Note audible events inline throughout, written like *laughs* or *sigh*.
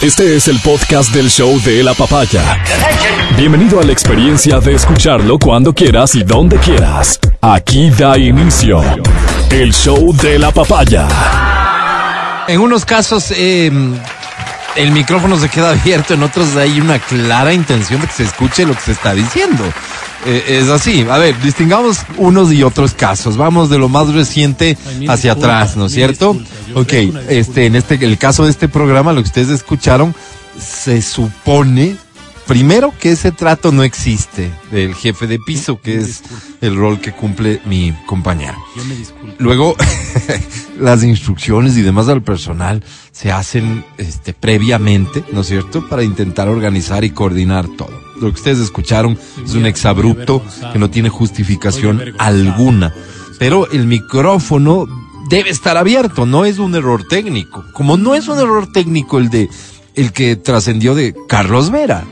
Este es el podcast del show de la papaya. Bienvenido a la experiencia de escucharlo cuando quieras y donde quieras. Aquí da inicio el show de la papaya. En unos casos eh, el micrófono se queda abierto, en otros hay una clara intención de que se escuche lo que se está diciendo. Eh, es así. A ver, distingamos unos y otros casos. Vamos de lo más reciente hacia atrás, ¿no es cierto? Ok, este, en este, el caso de este programa, lo que ustedes escucharon, se supone Primero que ese trato no existe del jefe de piso, que es el rol que cumple mi compañero. Yo me disculpo. Luego, *laughs* las instrucciones y demás al personal se hacen este, previamente, ¿no es cierto?, para intentar organizar y coordinar todo. Lo que ustedes escucharon es un exabrupto que no tiene justificación alguna. Pero el micrófono debe estar abierto, no es un error técnico. Como no es un error técnico el de el que trascendió de Carlos Vera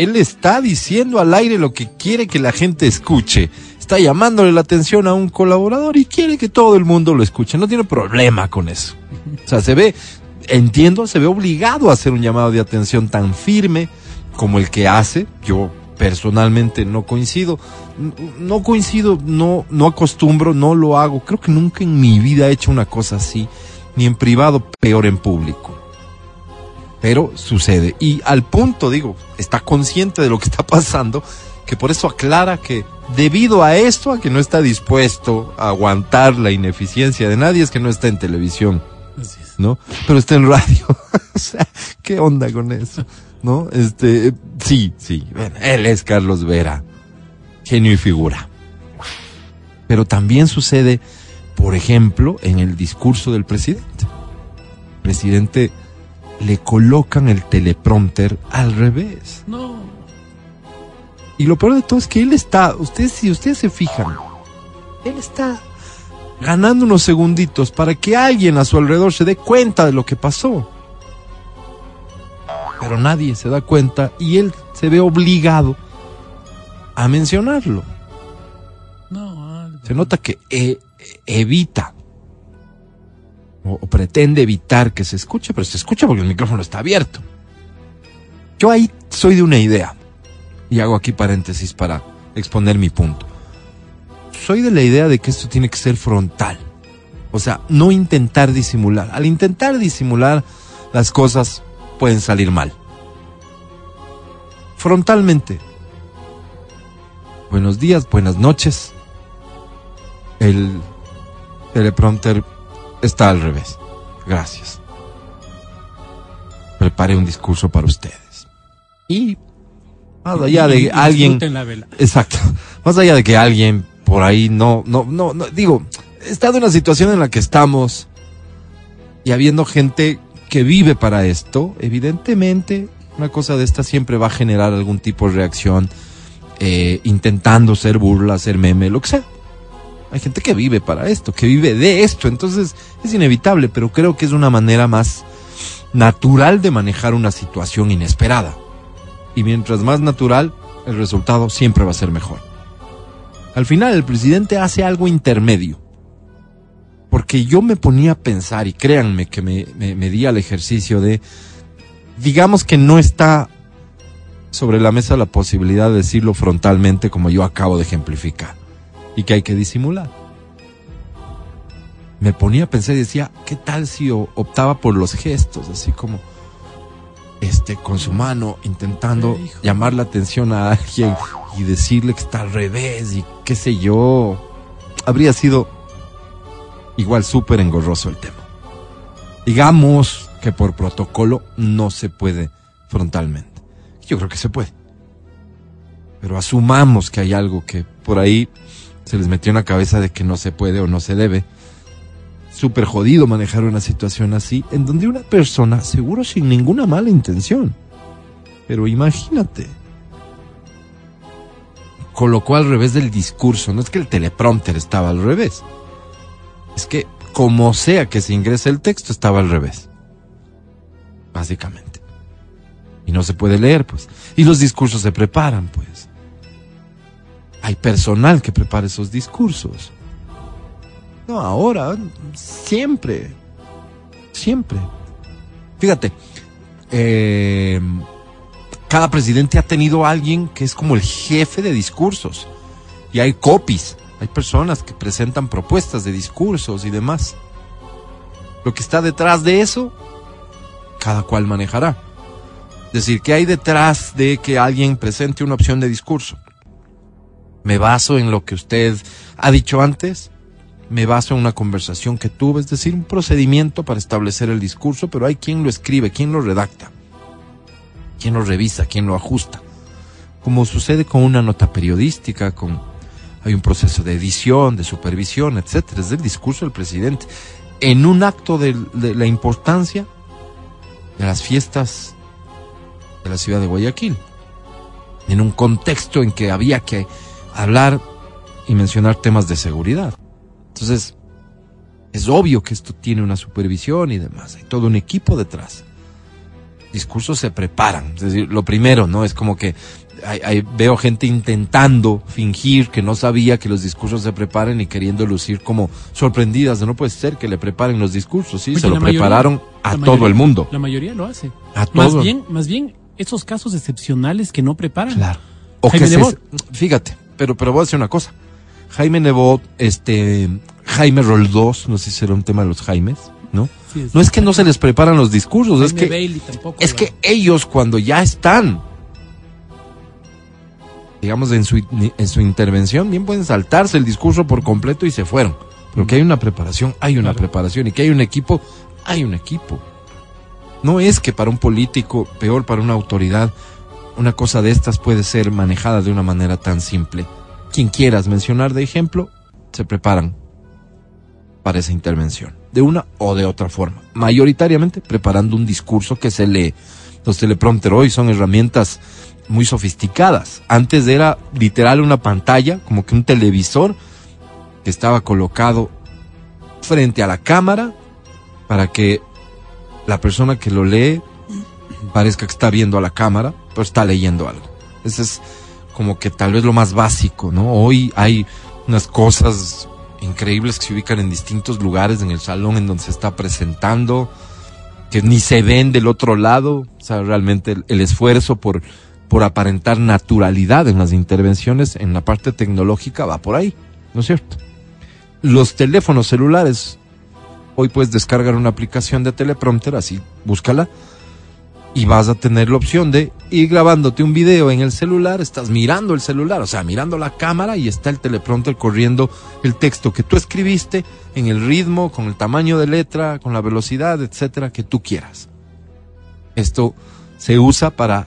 él está diciendo al aire lo que quiere que la gente escuche. Está llamándole la atención a un colaborador y quiere que todo el mundo lo escuche. No tiene problema con eso. O sea, se ve, entiendo, se ve obligado a hacer un llamado de atención tan firme como el que hace. Yo personalmente no coincido. No coincido, no, no acostumbro, no lo hago. Creo que nunca en mi vida he hecho una cosa así, ni en privado, peor en público pero sucede. Y al punto, digo, está consciente de lo que está pasando, que por eso aclara que debido a esto, a que no está dispuesto a aguantar la ineficiencia de nadie, es que no está en televisión. ¿No? Pero está en radio. *laughs* o sea, ¿qué onda con eso? ¿No? Este, sí, sí. él es Carlos Vera. Genio y figura. Pero también sucede, por ejemplo, en el discurso del presidente. El presidente le colocan el teleprompter al revés. No. Y lo peor de todo es que él está, ustedes, si ustedes se fijan, él está ganando unos segunditos para que alguien a su alrededor se dé cuenta de lo que pasó. Pero nadie se da cuenta y él se ve obligado a mencionarlo. No, se nota que e, evita o, pretende evitar que se escuche, pero se escucha porque el micrófono está abierto. Yo ahí soy de una idea, y hago aquí paréntesis para exponer mi punto. Soy de la idea de que esto tiene que ser frontal. O sea, no intentar disimular. Al intentar disimular, las cosas pueden salir mal. Frontalmente. Buenos días, buenas noches. El teleprompter está al revés. Gracias. Preparé un discurso para ustedes. Y más allá de alguien, exacto, más allá de que alguien por ahí no, no, no, no, digo, he estado en una situación en la que estamos y habiendo gente que vive para esto, evidentemente una cosa de esta siempre va a generar algún tipo de reacción, eh, intentando ser burla, ser meme, lo que sea. Hay gente que vive para esto, que vive de esto, entonces es inevitable, pero creo que es una manera más natural de manejar una situación inesperada. Y mientras más natural, el resultado siempre va a ser mejor. Al final, el presidente hace algo intermedio. Porque yo me ponía a pensar, y créanme que me, me, di al ejercicio de, digamos que no está sobre la mesa la posibilidad de decirlo frontalmente como yo acabo de ejemplificar y que hay que disimular. Me ponía a pensar y decía, ¿qué tal si optaba por los gestos, así como este con su mano intentando llamar la atención a alguien y decirle que está al revés y qué sé yo? Habría sido igual súper engorroso el tema. Digamos que por protocolo no se puede frontalmente. Yo creo que se puede. Pero asumamos que hay algo que por ahí se les metió en la cabeza de que no se puede o no se debe. Súper jodido manejar una situación así, en donde una persona, seguro sin ninguna mala intención, pero imagínate, colocó al revés del discurso, no es que el teleprompter estaba al revés, es que como sea que se ingrese el texto estaba al revés, básicamente. Y no se puede leer, pues. Y los discursos se preparan, pues hay personal que prepara esos discursos. No, ahora, siempre, siempre. Fíjate, eh, cada presidente ha tenido alguien que es como el jefe de discursos. Y hay copies, hay personas que presentan propuestas de discursos y demás. Lo que está detrás de eso, cada cual manejará. Es decir, ¿qué hay detrás de que alguien presente una opción de discurso? Me baso en lo que usted ha dicho antes, me baso en una conversación que tuve, es decir, un procedimiento para establecer el discurso, pero hay quien lo escribe, quien lo redacta, quien lo revisa, quien lo ajusta. Como sucede con una nota periodística, con hay un proceso de edición, de supervisión, etcétera. Es el discurso del presidente. En un acto de, de la importancia de las fiestas de la ciudad de Guayaquil. En un contexto en que había que hablar y mencionar temas de seguridad. Entonces, es obvio que esto tiene una supervisión y demás. Hay todo un equipo detrás. Discursos se preparan. Es decir, lo primero, ¿no? Es como que hay, hay- veo gente intentando fingir que no sabía que los discursos se preparen y queriendo lucir como sorprendidas. de No puede ser que le preparen los discursos, ¿sí? Oye, se lo mayoría- prepararon a todo el mundo. La mayoría lo hace. A Más todo. bien, más bien, esos casos excepcionales que no preparan. Claro. O Jaime que se- fíjate, pero, pero voy a decir una cosa. Jaime Nebot, este, Jaime Roldós, no sé si será un tema de los Jaimes, ¿no? Sí, No es que no se les preparan los discursos, es que, Bailey tampoco es que ellos cuando ya están, digamos, en su, en su intervención, bien pueden saltarse el discurso por completo y se fueron. Pero que hay una preparación, hay una Claro. preparación. Y que hay un equipo, hay un equipo. No es que para un político, peor para una autoridad, una cosa de estas puede ser manejada de una manera tan simple. Quien quieras mencionar de ejemplo, se preparan para esa intervención, de una o de otra forma. Mayoritariamente preparando un discurso que se lee. Los teleprompter hoy son herramientas muy sofisticadas. Antes era literal una pantalla, como que un televisor que estaba colocado frente a la cámara para que la persona que lo lee parezca que está viendo a la cámara, pero está leyendo algo. Ese es como que tal vez lo más básico, ¿no? Hoy hay unas cosas increíbles que se ubican en distintos lugares en el salón en donde se está presentando, que ni se ven del otro lado, o sea, realmente el, esfuerzo por, por aparentar naturalidad en las intervenciones en la parte tecnológica va por ahí, ¿no es cierto? Los teléfonos celulares, hoy puedes descargar una aplicación de teleprompter, así, búscala, y vas a tener la opción de ir grabándote un video en el celular, estás mirando el celular, o sea, mirando la cámara y está el teleprompter corriendo el texto que tú escribiste en el ritmo, con el tamaño de letra, con la velocidad, etcétera, que tú quieras. Esto se usa para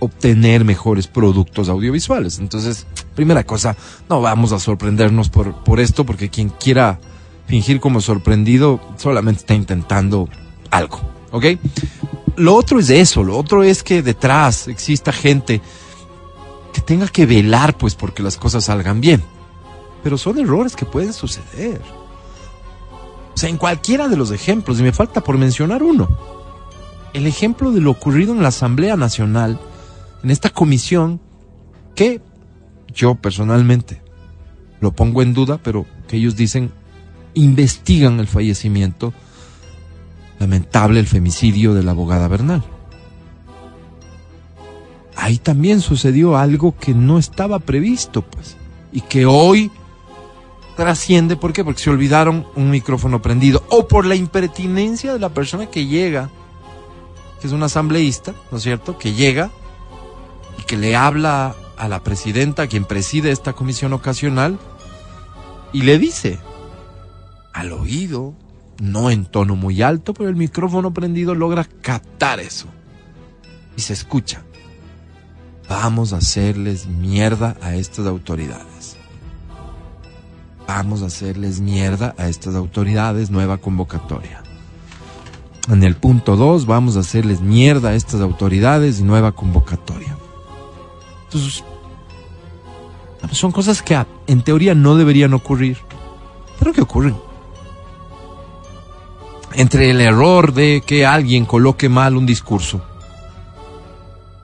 obtener mejores productos audiovisuales. Entonces, primera cosa, no vamos a sorprendernos por, por esto, porque quien quiera fingir como sorprendido solamente está intentando algo, ¿ok? Lo otro es eso, lo otro es que detrás exista gente que tenga que velar, pues, porque las cosas salgan bien. Pero son errores que pueden suceder. O sea, en cualquiera de los ejemplos, y me falta por mencionar uno. El ejemplo de lo ocurrido en la Asamblea Nacional, en esta comisión, que yo personalmente lo pongo en duda, pero que ellos dicen investigan el fallecimiento lamentable, el femicidio de la abogada Bernal. Ahí también sucedió algo que no estaba previsto, pues, y que hoy trasciende, ¿por qué? Porque se olvidaron un micrófono prendido, o por la impertinencia de la persona que llega, que es un asambleísta, ¿no es cierto?, que llega y que le habla a la presidenta, quien preside esta comisión ocasional, y le dice al oído, no en tono muy alto, pero el micrófono prendido logra captar eso. Y se escucha. Vamos a hacerles mierda a estas autoridades. Vamos a hacerles mierda a estas autoridades, nueva convocatoria. En el punto 2, vamos a hacerles mierda a estas autoridades y nueva convocatoria. Entonces, son cosas que en teoría no deberían ocurrir, pero que ocurren entre el error de que alguien coloque mal un discurso,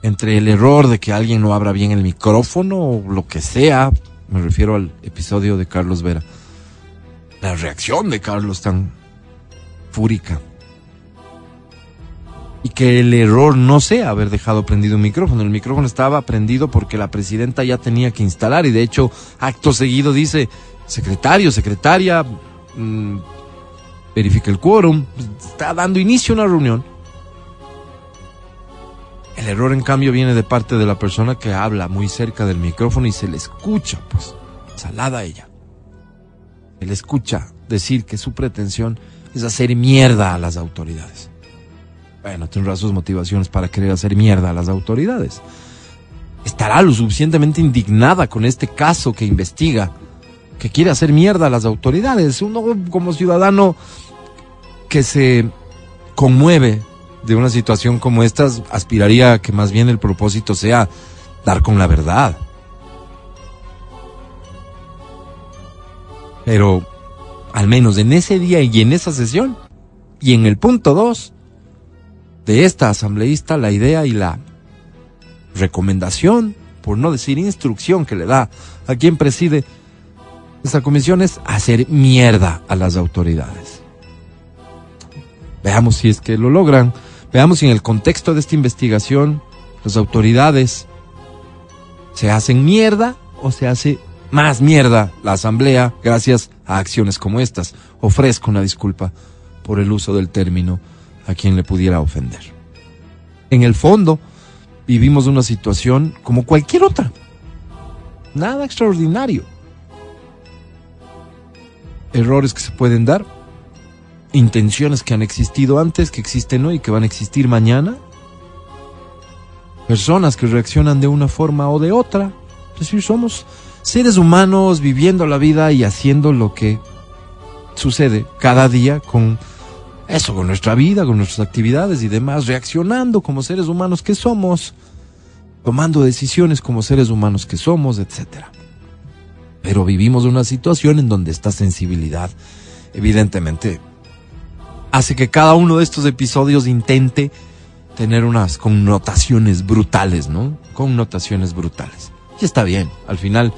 entre el error de que alguien no abra bien el micrófono o lo que sea, me refiero al episodio de Carlos Vera, la reacción de Carlos tan fúrica. y que el error no sea haber dejado prendido un micrófono. El micrófono estaba prendido porque la presidenta ya tenía que instalar y de hecho acto seguido dice, secretario, secretaria, mmm, verifica el quórum, está dando inicio a una reunión. El error en cambio viene de parte de la persona que habla muy cerca del micrófono y se le escucha, pues, salada ella. Se le escucha decir que su pretensión es hacer mierda a las autoridades. Bueno, tendrá sus motivaciones para querer hacer mierda a las autoridades. Estará lo suficientemente indignada con este caso que investiga, que quiere hacer mierda a las autoridades. Uno como ciudadano que se conmueve de una situación como esta, aspiraría a que más bien el propósito sea dar con la verdad. Pero, al menos en ese día y en esa sesión, y en el punto 2 de esta asambleísta, la idea y la recomendación, por no decir instrucción que le da a quien preside esta comisión es hacer mierda a las autoridades. Veamos si es que lo logran. Veamos si en el contexto de esta investigación las autoridades se hacen mierda o se hace más mierda la asamblea gracias a acciones como estas. Ofrezco una disculpa por el uso del término a quien le pudiera ofender. En el fondo, vivimos una situación como cualquier otra. Nada extraordinario. Errores que se pueden dar, intenciones que han existido antes, que existen hoy y que van a existir mañana. Personas que reaccionan de una forma o de otra. Es decir, somos seres humanos viviendo la vida y haciendo lo que sucede cada día con eso, con nuestra vida, con nuestras actividades y demás, reaccionando como seres humanos que somos, tomando decisiones como seres humanos que somos, etcétera. Pero vivimos una situación en donde esta sensibilidad, evidentemente, hace que cada uno de estos episodios intente tener unas connotaciones brutales, ¿no? Connotaciones brutales. Y está bien, al final,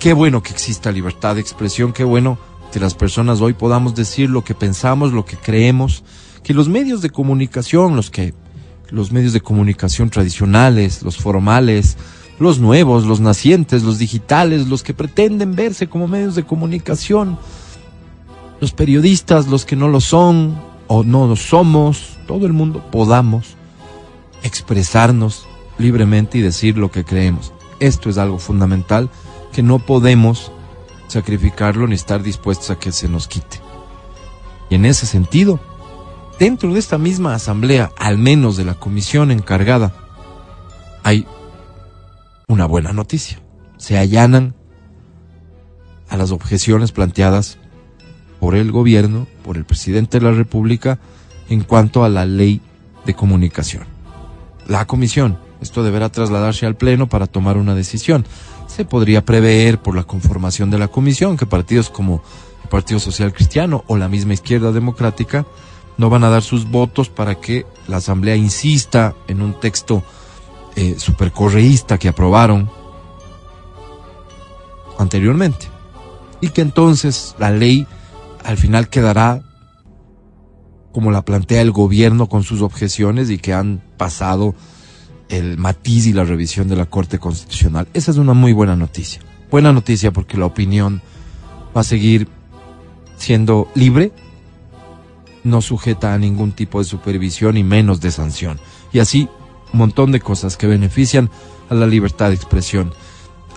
qué bueno que exista libertad de expresión, qué bueno que las personas hoy podamos decir lo que pensamos, lo que creemos, que los medios de comunicación, los que los medios de comunicación tradicionales, los formales, los nuevos, los nacientes, los digitales, los que pretenden verse como medios de comunicación, los periodistas, los que no lo son, o no somos, todo el mundo podamos expresarnos libremente y decir lo que creemos. Esto es algo fundamental que no podemos sacrificarlo ni estar dispuestos a que se nos quite. Y en ese sentido, dentro de esta misma asamblea, al menos de la comisión encargada, hay una buena noticia. Se allanan a las objeciones planteadas por el gobierno, por el presidente de la República, en cuanto a la ley de comunicación. La comisión, esto deberá trasladarse al Pleno para tomar una decisión. Se podría prever por la conformación de la comisión que partidos como el Partido Social Cristiano o la misma izquierda democrática no van a dar sus votos para que la Asamblea insista en un texto eh, supercorreísta que aprobaron anteriormente. Y que entonces la ley al final quedará como la plantea el gobierno con sus objeciones y que han pasado el matiz y la revisión de la Corte Constitucional. Esa es una muy buena noticia. Buena noticia porque la opinión va a seguir siendo libre, no sujeta a ningún tipo de supervisión y menos de sanción. Y así un montón de cosas que benefician a la libertad de expresión.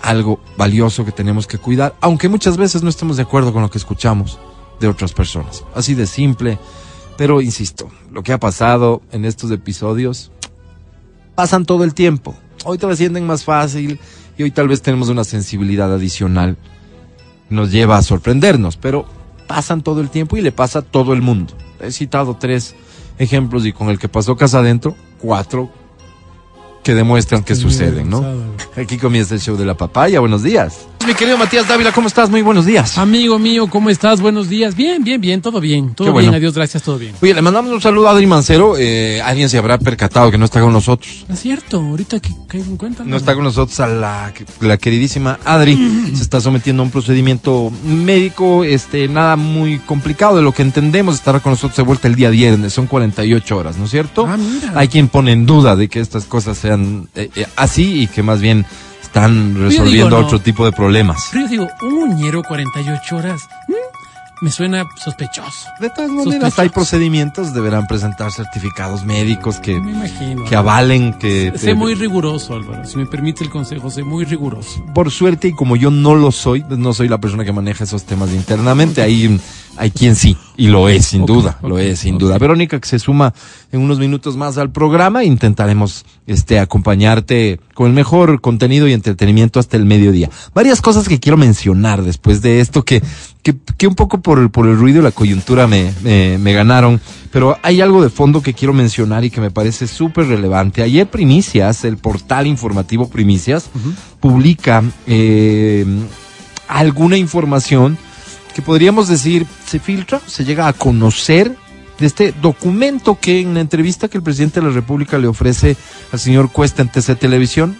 Algo valioso que tenemos que cuidar, aunque muchas veces no estemos de acuerdo con lo que escuchamos de otras personas. Así de simple. Pero insisto, lo que ha pasado en estos episodios pasan todo el tiempo. Hoy sienten más fácil y hoy tal vez tenemos una sensibilidad adicional. Nos lleva a sorprendernos, pero pasan todo el tiempo y le pasa a todo el mundo. He citado tres ejemplos y con el que pasó casa adentro, cuatro que demuestran que suceden, ¿no? Aquí comienza el show de la papaya. Buenos días. Mi querido Matías Dávila, ¿cómo estás? Muy buenos días. Amigo mío, ¿cómo estás? Buenos días. Bien, bien, bien, todo bien. Todo Qué bueno. bien, adiós, gracias, todo bien. Oye, le mandamos un saludo a Adri Mancero. Eh, alguien se habrá percatado que no está con nosotros. Es cierto, ahorita que caigo en cuenta. No está con nosotros a la, la queridísima Adri. Se está sometiendo a un procedimiento médico, este, nada muy complicado de lo que entendemos. Estará con nosotros de vuelta el día viernes. Son 48 horas, ¿no es cierto? Ah, mira. Hay quien pone en duda de que estas cosas sean eh, eh, así y que más bien están digo, resolviendo no. otro tipo de problemas. Pero yo digo, un uñero 48 horas. ¿Mm? Me suena sospechoso. De todas maneras, Sospechoso. hay procedimientos, deberán presentar certificados médicos que, Me imagino. que avalen que... Sé muy riguroso, Álvaro. Si me permite el consejo, sé muy riguroso. por suerte, y como yo no lo soy, pues no soy la persona que maneja esos temas internamente, ahí hay quien sí, y lo es, sin duda, lo es, sin duda. Verónica, que se suma en unos minutos más al programa, intentaremos este, acompañarte con el mejor contenido y entretenimiento hasta el mediodía. Varias cosas que quiero mencionar después de esto, que, que, que un poco por el, por el ruido y la coyuntura me, me, me ganaron, pero hay algo de fondo que quiero mencionar y que me parece súper relevante. Ayer Primicias, el portal informativo Primicias, publica eh, alguna información que podríamos decir se filtra, se llega a conocer de este documento que en la entrevista que el presidente de la República le ofrece al señor Cuesta en TC Televisión,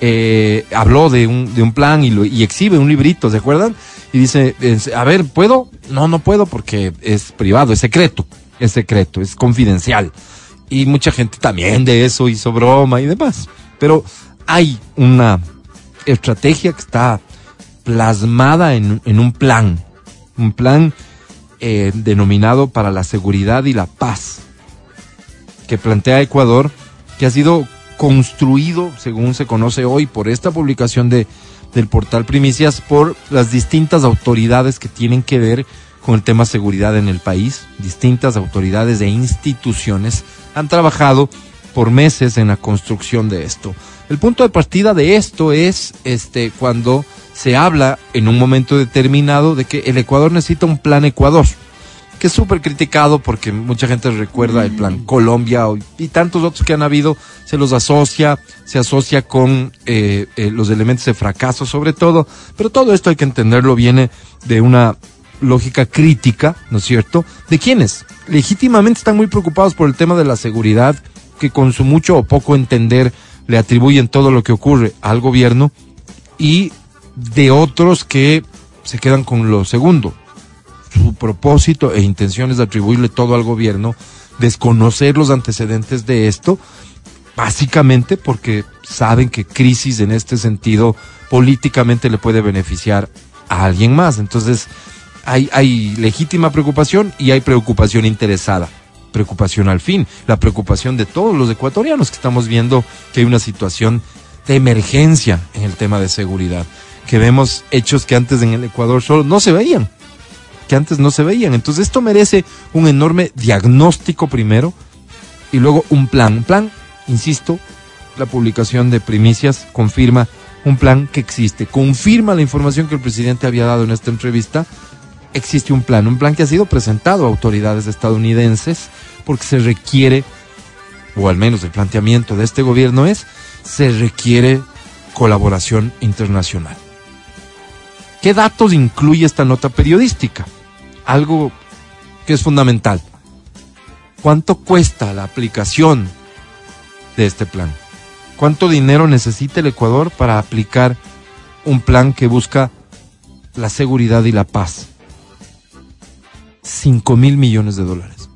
eh, habló de un, de un plan y, exhibe un librito, ¿se acuerdan? Y dice, a ver, ¿puedo? No, no puedo porque es privado, es secreto, es secreto, es confidencial. Y mucha gente también de eso hizo broma y demás. Pero hay una estrategia que está plasmada en, en un plan, un plan eh, denominado para la seguridad y la paz, que plantea Ecuador, que ha sido construido, según se conoce hoy, por esta publicación de, del portal Primicias, por las distintas autoridades que tienen que ver con el tema seguridad en el país. Distintas autoridades e instituciones han trabajado por meses en la construcción de esto. El punto de partida de esto es este cuando se habla en un momento determinado de que el Ecuador necesita un plan Ecuador, que es súper criticado porque mucha gente recuerda el plan Colombia o- y tantos otros que han habido, se los asocia, se asocia con eh, eh, los elementos de fracaso sobre todo, pero todo esto hay que entenderlo, viene de una lógica crítica, ¿no es cierto? ¿De quiénes? Legítimamente están muy preocupados por el tema de la seguridad, que con su mucho o poco entender le atribuyen todo lo que ocurre al gobierno, y de otros que se quedan con lo segundo. Su propósito e intención es atribuirle todo al gobierno, desconocer los antecedentes de esto, básicamente porque saben que crisis en este sentido políticamente le puede beneficiar a alguien más. Entonces, hay, hay legítima preocupación y hay preocupación interesada. Preocupación al fin, la preocupación de todos los ecuatorianos que estamos viendo que hay una situación de emergencia en el tema de seguridad, que vemos hechos que antes en el Ecuador solo no se veían, que antes no se veían. Entonces esto merece un enorme diagnóstico primero y luego un plan. Un plan, insisto, la publicación de primicias confirma un plan que existe, confirma la información que el presidente había dado en esta entrevista. Existe un plan, un plan que ha sido presentado a autoridades estadounidenses porque se requiere, o al menos el planteamiento de este gobierno es, se requiere colaboración internacional. ¿Qué datos incluye esta nota periodística? Algo que es fundamental. ¿Cuánto cuesta la aplicación de este plan? ¿Cuánto dinero necesita el Ecuador para aplicar un plan que busca la seguridad y la paz? 5 mil millones de dólares.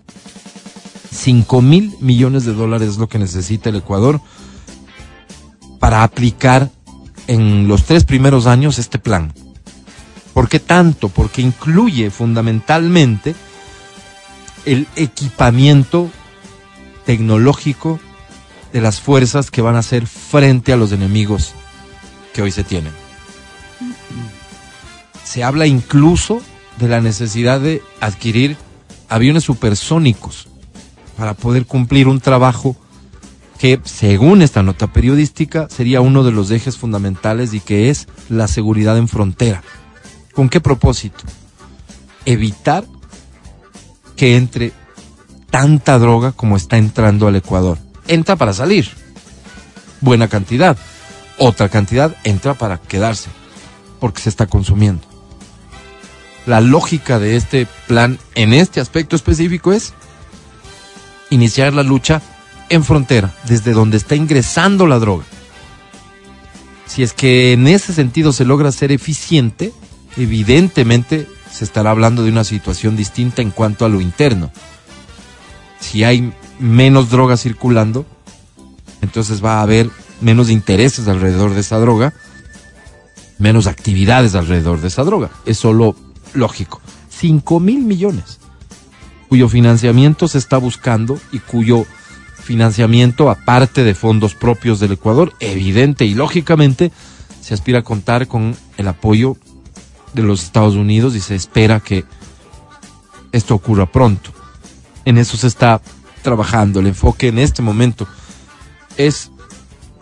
5 mil millones de dólares es lo que necesita el Ecuador para aplicar en los tres primeros años este plan. ¿Por qué tanto? Porque incluye fundamentalmente el equipamiento tecnológico de las fuerzas que van a hacer frente a los enemigos que hoy se tienen. Se habla incluso de la necesidad de adquirir aviones supersónicos para poder cumplir un trabajo que, según esta nota periodística, sería uno de los ejes fundamentales y que es la seguridad en frontera. ¿Con qué propósito? Evitar que entre tanta droga como está entrando al Ecuador. Entra para salir. Buena cantidad. Otra cantidad entra para quedarse. porque se está consumiendo. La lógica de este plan en este aspecto específico es iniciar la lucha en frontera, desde donde está ingresando la droga. Si es que en ese sentido se logra ser eficiente, evidentemente se estará hablando de una situación distinta en cuanto a lo interno. Si hay menos droga circulando, entonces va a haber menos intereses alrededor de esa droga, menos actividades alrededor de esa droga. Es solo lógico. 5 mil millones, cuyo financiamiento se está buscando y cuyo financiamiento, aparte de fondos propios del Ecuador, evidente y lógicamente, se aspira a contar con el apoyo de los Estados Unidos y se espera que esto ocurra pronto. En eso se está trabajando. El enfoque en este momento es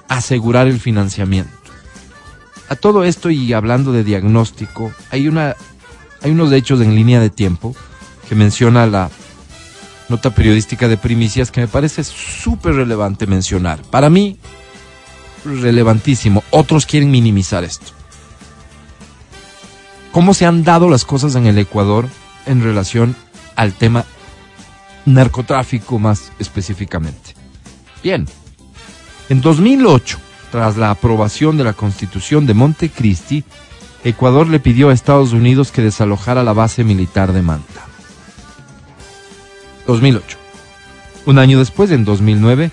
asegurar el financiamiento. A todo esto y hablando de diagnóstico, hay una hay unos hechos en línea de tiempo que menciona la nota periodística de primicias que me parece súper relevante mencionar. Para mí, relevantísimo. Otros quieren minimizar esto. ¿Cómo se han dado las cosas en el Ecuador en relación al tema narcotráfico más específicamente? Bien, en 2008, tras la aprobación de la Constitución de Montecristi, Ecuador le pidió a Estados Unidos que desalojara la base militar de Manta. 2008. Un año después, en 2009,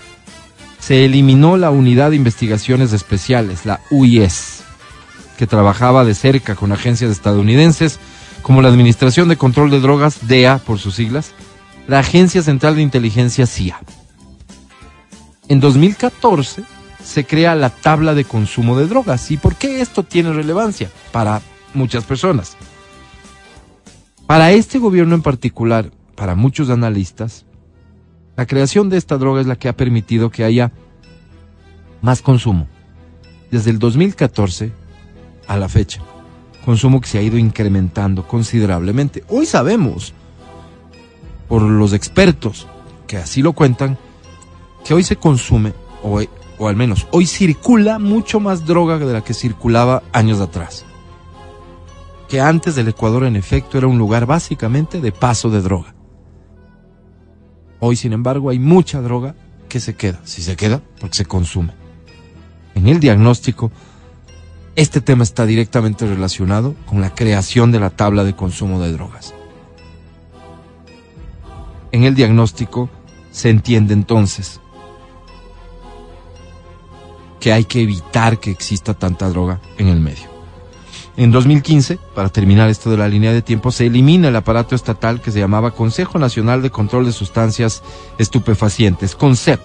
se eliminó la Unidad de Investigaciones Especiales, la UIS, que trabajaba de cerca con agencias estadounidenses como la Administración de Control de Drogas, DEA por sus siglas, la Agencia Central de Inteligencia CIA. En 2014 se crea la tabla de consumo de drogas. ¿Y por qué esto tiene relevancia para muchas personas? Para este gobierno en particular, para muchos analistas, la creación de esta droga es la que ha permitido que haya más consumo. Desde el 2014 a la fecha, consumo que se ha ido incrementando considerablemente. Hoy sabemos, por los expertos que así lo cuentan, que hoy se consume, o, al menos hoy circula mucho más droga de la que circulaba años atrás. Que antes del Ecuador en efecto era un lugar básicamente de paso de droga. Hoy, sin embargo, hay mucha droga que se queda. Si se queda, porque se consume. En el diagnóstico, este tema está directamente relacionado con la creación de la tabla de consumo de drogas. En el diagnóstico se entiende entonces que hay que evitar que exista tanta droga en el medio. En 2015, para terminar esto de la línea de tiempo, se elimina el aparato estatal que se llamaba Consejo Nacional de Control de Sustancias Estupefacientes, CONCEP.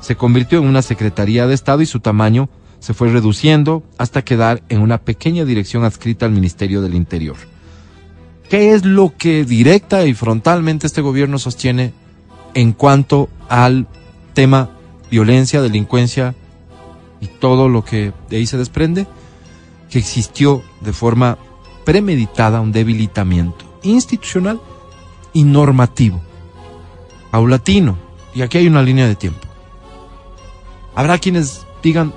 Se convirtió en una Secretaría de Estado y su tamaño se fue reduciendo hasta quedar en una pequeña dirección adscrita al Ministerio del Interior. ¿Qué es lo que directa y frontalmente este gobierno sostiene en cuanto al tema violencia, delincuencia y todo lo que de ahí se desprende? que existió de forma premeditada un debilitamiento institucional y normativo, paulatino, y aquí hay una línea de tiempo. Habrá quienes digan,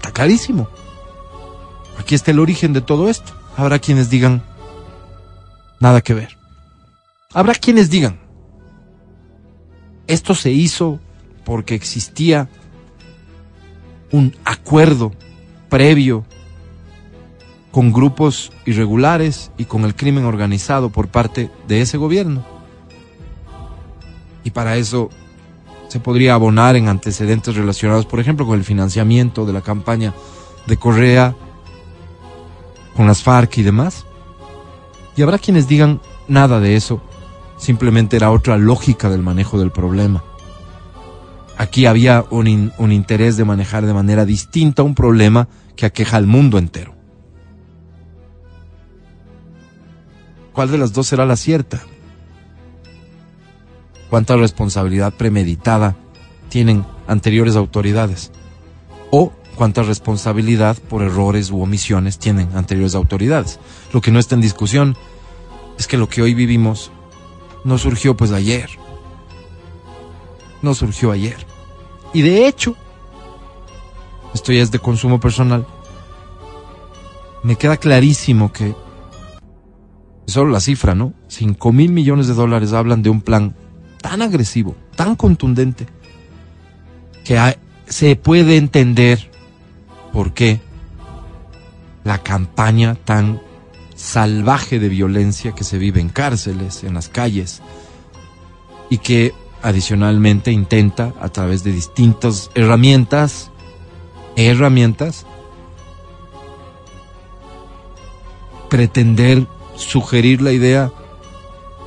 está clarísimo, aquí está el origen de todo esto. Habrá quienes digan, nada que ver. Habrá quienes digan, esto se hizo porque existía un acuerdo previo con grupos irregulares y con el crimen organizado por parte de ese gobierno. Y para eso se podría abonar en antecedentes relacionados, por ejemplo, con el financiamiento de la campaña de Correa, con las FARC y demás. Y habrá quienes digan nada de eso, simplemente era otra lógica del manejo del problema. Aquí había un, un interés de manejar de manera distinta un problema que aqueja al mundo entero. ¿Cuál de las dos será la cierta? ¿Cuánta responsabilidad premeditada tienen anteriores autoridades? ¿O cuánta responsabilidad por errores u omisiones tienen anteriores autoridades? Lo que no está en discusión es que lo que hoy vivimos no surgió pues ayer. No surgió ayer. Y de hecho, esto ya es de consumo personal, me queda clarísimo que solo la cifra, ¿no? 5 mil millones de dólares hablan de un plan tan agresivo, tan contundente, que se puede entender por qué la campaña tan salvaje de violencia que se vive en cárceles, en las calles, y que adicionalmente intenta a través de distintas herramientas, herramientas, pretender sugerir la idea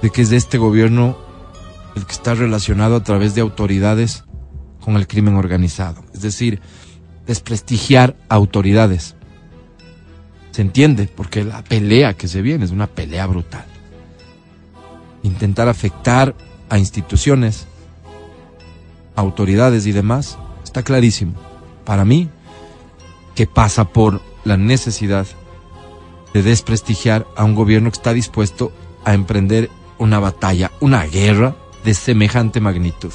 de que es de este gobierno el que está relacionado a través de autoridades con el crimen organizado. Es decir, desprestigiar autoridades. Se entiende, porque la pelea que se viene es una pelea brutal. Intentar afectar a instituciones, autoridades y demás, está clarísimo. Para mí, que pasa por la necesidad de desprestigiar a un gobierno que está dispuesto a emprender una batalla, una guerra de semejante magnitud.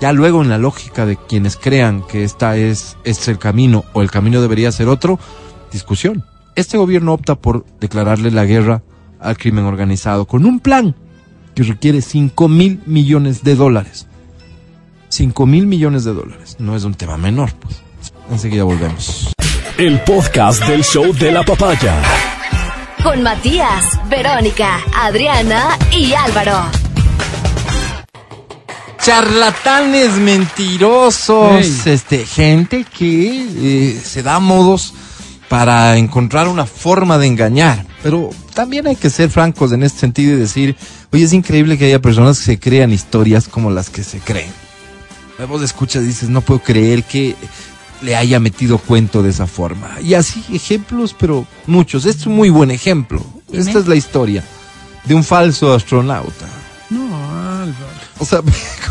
Ya luego en la lógica de quienes crean que esta es, este es el camino o el camino debería ser otro, discusión. Este gobierno opta por declararle la guerra al crimen organizado con un plan que requiere 5 mil millones de dólares. 5 mil millones de dólares. No es un tema menor, pues. Enseguida volvemos. El podcast del show de la papaya. Con Matías, Verónica, Adriana y Álvaro. Charlatanes mentirosos, este, gente que eh, se da modos para encontrar una forma de engañar. Pero también hay que ser francos en este sentido y decir, oye, es increíble que haya personas que se crean historias como las que se creen. Vos escuchas y dices, no puedo creer que le haya metido cuento de esa forma. Y así ejemplos, pero muchos. Este es un muy buen ejemplo. Esta es la historia de un falso astronauta. No, Álvaro. O sea,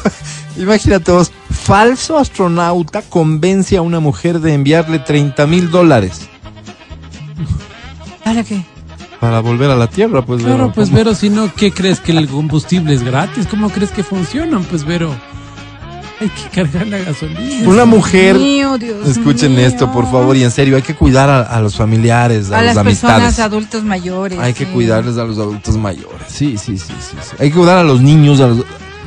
*laughs* imagínate vos, falso astronauta convence a una mujer de enviarle 30 mil dólares ¿Para qué? para volver a la Tierra, pues. Claro, Vero, pues. Vero, si no, ¿qué crees que el combustible es gratis? ¿Cómo crees que funcionan? Pues Vero, hay que cargar la gasolina. Una mujer, mío, Dios escuchen mío. esto, por favor, y en serio, hay que cuidar a, a los familiares, a, A las las personas amistades. adultos mayores. Hay que cuidarles a los adultos mayores. Sí, sí, sí, sí, sí. Hay que cuidar a los niños, a los...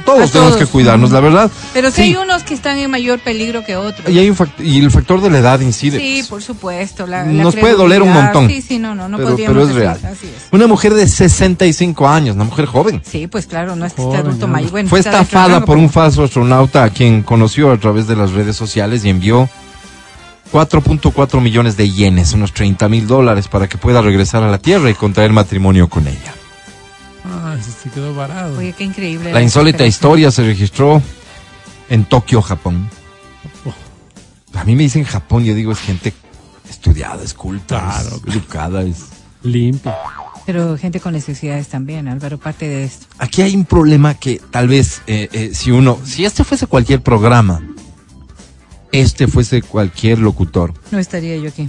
Todos tenemos que cuidarnos, la verdad. Pero sí, Sí. hay unos que están en mayor peligro que otros. Y, hay un y el factor de la edad incide. Sí, pues. por supuesto. la- la Nos puede doler un montón. Sí, sí, no, no, no pero, podríamos pero es real. Así es. Una mujer de 65 años, una mujer joven. Sí, pues claro, no es que esté adulto mayor. Bueno, Fue estafada rango, por pero- un falso astronauta a quien conoció a través de las redes sociales y envió 4.4 millones de yenes, unos 30 mil dólares, para que pueda regresar a la Tierra y contraer matrimonio con ella. Ah, se quedó varado. Oye, qué increíble. La insólita historia se registró en Tokio, Japón. A mí me dicen Japón, yo digo es gente estudiada, es culta, Claro, es educada. es- Limpio. Pero gente con necesidades también, Álvaro, parte de esto. Aquí hay un problema que tal vez eh, eh, si uno, si este fuese cualquier programa, este fuese cualquier locutor, No estaría yo aquí.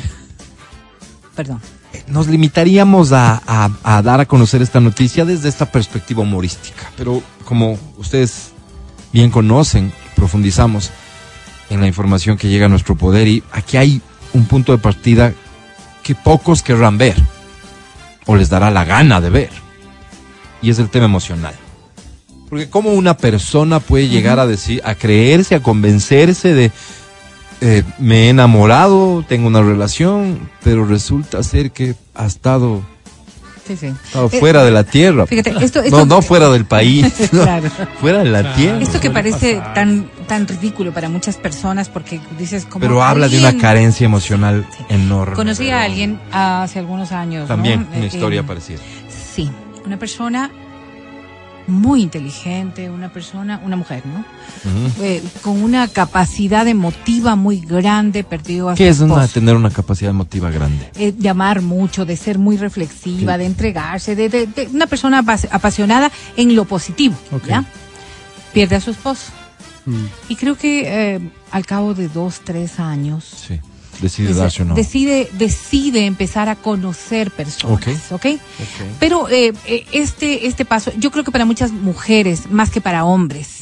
Perdón. Nos limitaríamos a, a- a dar a conocer esta noticia desde esta perspectiva humorística. Pero como ustedes bien conocen, profundizamos en la información que llega a nuestro poder y aquí hay un punto de partida que pocos querrán ver o les dará la gana de ver. Y es el tema emocional. Porque cómo una persona puede llegar a decir, a creerse, a convencerse de eh, me he enamorado, tengo una relación, pero resulta ser que ha estado, Sí, sí. Eh, fuera de la tierra. Fíjate, esto, no, esto, no fuera del país, *laughs* no, Claro. fuera de la Claro. tierra. esto que parece pasar. tan tan ridículo para muchas personas porque dices como Pero habla de una carencia emocional Sí. enorme. Conocí a alguien hace algunos años. ¿no? También, una Eh, historia eh, parecida. Sí, una persona muy inteligente, una persona, una mujer, ¿no? Eh, con una capacidad emotiva muy grande, perdió a ¿Qué es una, tener una capacidad emotiva grande? Eh, de amar mucho, de ser muy reflexiva, de entregarse, de, de- de una persona apas- apasionada en lo positivo. ¿ya? Pierde a su esposo. Mm. Y creo que eh, al cabo de dos, tres años, Sí. Decide darse o no. decide, decide empezar a conocer personas, Ok. ¿ok? Pero eh, eh, este, este paso, yo creo que para muchas mujeres, más que para hombres,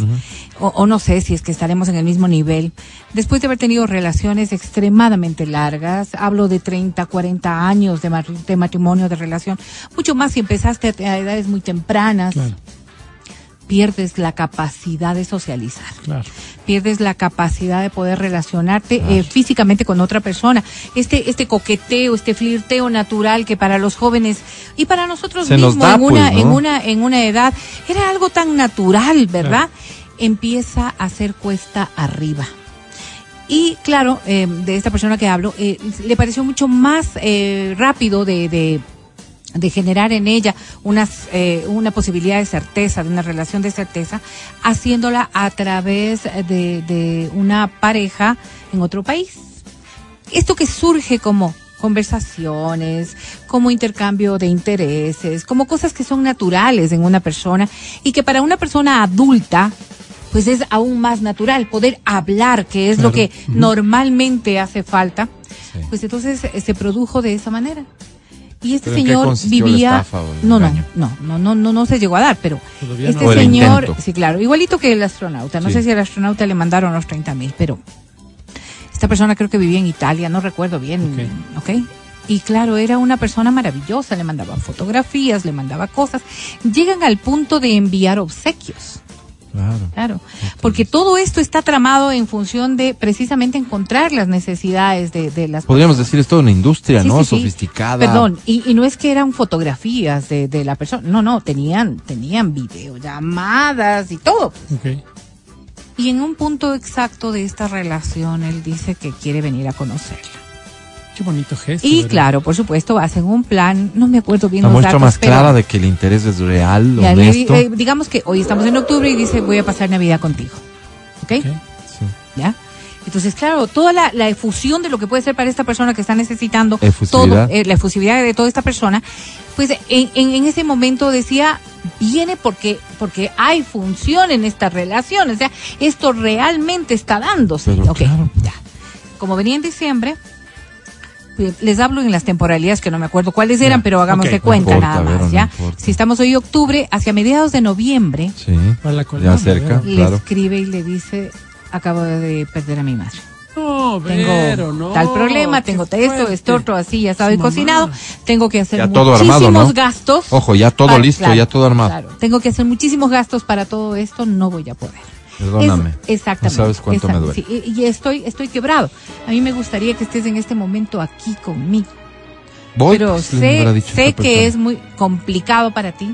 o, o no sé si es que estaremos en el mismo nivel, después de haber tenido relaciones extremadamente largas, hablo de 30, 40 años de, de matrimonio, de relación, mucho más si empezaste a, a edades muy tempranas, Claro, pierdes la capacidad de socializar claro. pierdes la capacidad de poder relacionarte eh, físicamente con otra persona. Este, este coqueteo, este flirteo natural que para los jóvenes y para nosotros Se mismos da, en, una, pues, ¿no? en, una, en una edad era algo tan natural, ¿verdad? Empieza a ser cuesta arriba. Y claro, eh, de esta persona que hablo, eh, le pareció mucho más eh, rápido de, de, de generar en ella unas, eh, una posibilidad de certeza, de una relación de certeza, haciéndola a través de, de una pareja en otro país. Esto que surge como conversaciones, como intercambio de intereses, como cosas que son naturales en una persona y que para una persona adulta pues es aún más natural poder hablar, que es lo que normalmente hace falta. Sí. Pues entonces eh, se produjo de esa manera. Y este ¿Pero en qué señor vivía estafa o el no, no, no, no, no, no, no se llegó a dar, pero Todavía este no. Señor, sí, claro, igualito que el astronauta. No Sí. sé si al astronauta le mandaron los 30 mil, pero esta persona creo que vivía en Italia, no recuerdo bien, ¿ok? Y claro, era una persona maravillosa, le mandaba fotografías, le mandaba cosas. Llegan al punto de enviar obsequios. Claro. Claro, porque todo esto está tramado en función de precisamente encontrar las necesidades de, de las Podríamos decir, es toda una industria, Sí, ¿no? sí, sí. Sofisticada. Perdón, y, y no es que eran fotografías de, de la persona, no, no, tenían, tenían videollamadas y todo. Ok. Y en un punto exacto de esta relación, él dice que quiere venir a conocerla. Qué bonito gesto. Y ¿verdad? claro, por supuesto, hacen un plan, no me acuerdo bien La los muestra datos, más pero- clara de que el interés es real, Ya, honesto. eh, digamos que hoy estamos en octubre y dice voy a pasar Navidad contigo. ¿Ok? Ok. Sí. ¿Ya? Entonces, claro, toda la, la efusión de lo que puede ser para esta persona que está necesitando Efusividad. todo, eh, la efusividad de toda esta persona, pues en, en, en ese momento decía, viene porque, porque hay función en esta relación, o sea, esto realmente está dándose. Pero Ok, claro. ya. Como venía en diciembre, les hablo en las temporalidades que no me acuerdo cuáles eran, Ya, pero hagamos de no cuenta importa, nada más, ¿ya? Si estamos hoy octubre, hacia mediados de noviembre, Sí. Ya cerca, le claro. escribe y le dice, acabo de perder a mi madre No, tengo no, tal problema, tengo esto, esto, otro, así, ya mamá. cocinado, tengo que hacer Ya muchísimos armado, ¿no? gastos. Ojo, ya todo para- listo, ya todo armado. Claro, tengo que hacer muchísimos gastos para todo esto, no voy a poder. Perdóname. Es- exactamente. No sabes cuánto me duele. sí, y, estoy, estoy quebrado. A mí me gustaría que estés en este momento aquí conmigo. Voy, pero pues, sé, sé que es muy complicado para ti.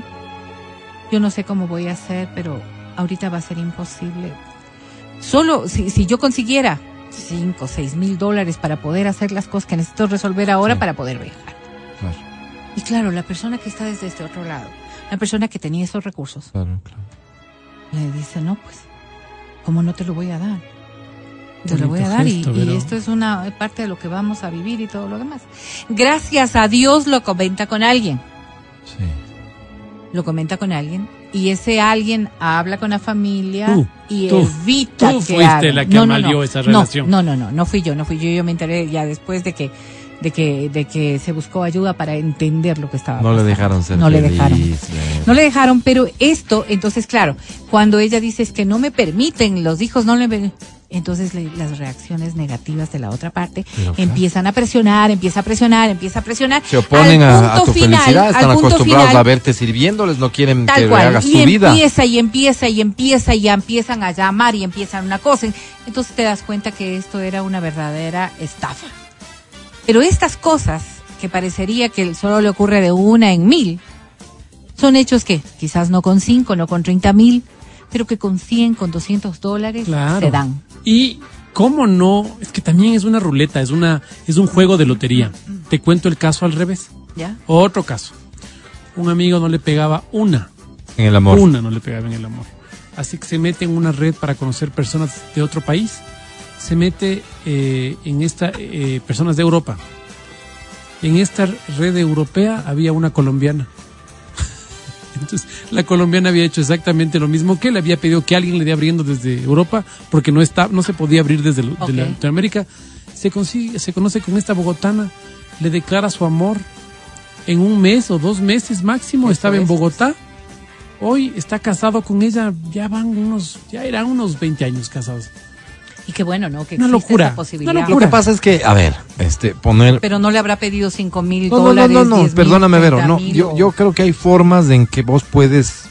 Yo no sé cómo voy a hacer, pero ahorita va a ser imposible. Solo si, si yo consiguiera cinco, seis mil dólares para poder hacer las cosas que necesito resolver ahora Sí. para poder viajar. Claro, Y claro, la persona que está desde este otro lado, la persona que tenía esos recursos, claro, claro. le dice, no, pues, ¿cómo no te lo voy a dar? Te lo voy a dar y- gesto, y, pero- esto es una parte de lo que vamos a vivir y todo lo demás. Gracias a Dios lo comenta con alguien, Sí. lo comenta con alguien y ese alguien habla con la familia Tú, y tú, evita tú que fuiste hagan. la que No, no, no. esa No, relación. No, no, no, no fui yo, no fui yo, yo me enteré ya después de que de que de que se buscó ayuda para entender lo que estaba No le pasando. dejaron ser No le feliz, dejaron. Vero. No le dejaron, pero esto, entonces, claro, cuando ella dice es que no me permiten, los hijos no le entonces le- las reacciones negativas de la otra parte Pero, claro. empiezan a presionar, empieza a presionar, empieza a presionar. Se oponen Al a, a punto tu final, felicidad, están punto acostumbrados final, a verte sirviéndoles, no quieren Tal que cual. hagas y tu vida. empieza y empieza y empieza y empiezan a llamar y empiezan una cosa. Entonces te das cuenta que esto era una verdadera estafa. Pero estas cosas que parecería que solo le ocurre de una en mil, son hechos que quizás no con cinco, no con treinta mil, pero que con 100, con 200 dólares Claro. se dan. Y cómo no, es que también es una ruleta, es una, es un juego de lotería. Te cuento el caso al revés. ¿Ya? Otro caso. Un amigo no le pegaba una, En el amor. una no le pegaba en el amor. Así que se mete en una red para conocer personas de otro país. Se mete eh, en esta eh, personas de Europa. En esta red europea había una colombiana. *laughs* Entonces, la colombiana había hecho exactamente lo mismo que él había pedido que alguien le dé abriendo desde Europa, porque no está, no se podía abrir desde lo- de la- Ok. Latinoamérica. Se consigue, se conoce con esta bogotana, le declara su amor en un mes o dos meses máximo, estaba en. Bogotá. Hoy está casado con ella, ya van unos, ya eran unos 20 años casados. Y qué bueno, ¿no? Que Una existe locura, esa posibilidad. una Lo que pasa es que, a ver, este, poner... Pero no le habrá pedido cinco mil No, no, no, dólares. no, no, 10,000, perdóname, Vero. No, 30,000 yo, yo creo que hay formas en que vos puedes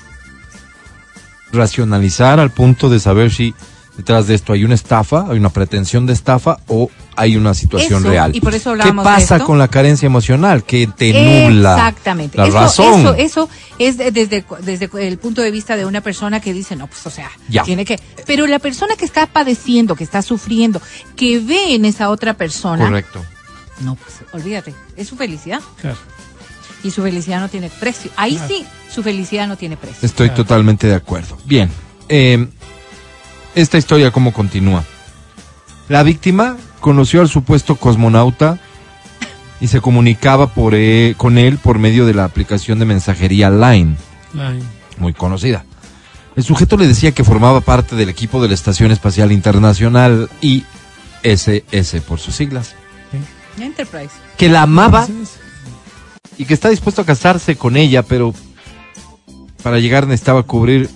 racionalizar al punto de saber si detrás de esto hay una estafa, hay una pretensión de estafa o hay una situación Eso, real. y por eso ¿Qué hablábamos de pasa esto? con la carencia emocional? Que te nubla Exactamente. la eso, razón. Eso, eso es de- desde, desde el punto de vista de una persona que dice, no, pues o sea, Ya. tiene que... Pero la persona que está padeciendo, que está sufriendo, que ve en esa otra persona, Correcto. no, pues olvídate, es su felicidad. Claro. Y su felicidad no tiene precio. Ahí sí, su felicidad no tiene precio. Estoy Claro. totalmente de acuerdo. Bien, eh, esta historia cómo continúa. La víctima conoció al supuesto cosmonauta y se comunicaba por, eh, con él por medio de la aplicación de mensajería Line, Ay, muy conocida. El sujeto le decía que formaba parte del equipo de la Estación Espacial Internacional ISS por sus siglas, Enterprise. que la amaba y que está dispuesto a casarse con ella, pero para llegar necesitaba cubrir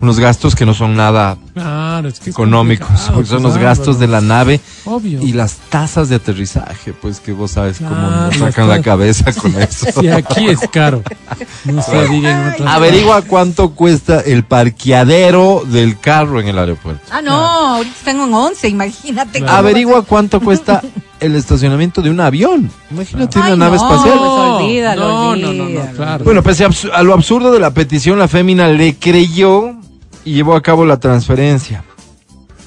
unos gastos que no son nada Claro, es que es económicos, porque son los gastos de la nave Obvio. y las tasas de aterrizaje, pues que vos sabes cómo Claro, nos sacan la cabeza con eso. Si aquí es caro. No se diga en otras Averigua cuánto cuesta el parqueadero del carro en el aeropuerto. Ah, no, ahorita están en 11, imagínate. Claro. Averigua cuánto cuesta el estacionamiento de un avión. Imagínate Ay, una nave no. espacial. Pues olvídalo, no, no, no, no, olvídalo. claro. Bueno, pese a lo absurdo de la petición, la fémina le creyó y llevó a cabo la transferencia.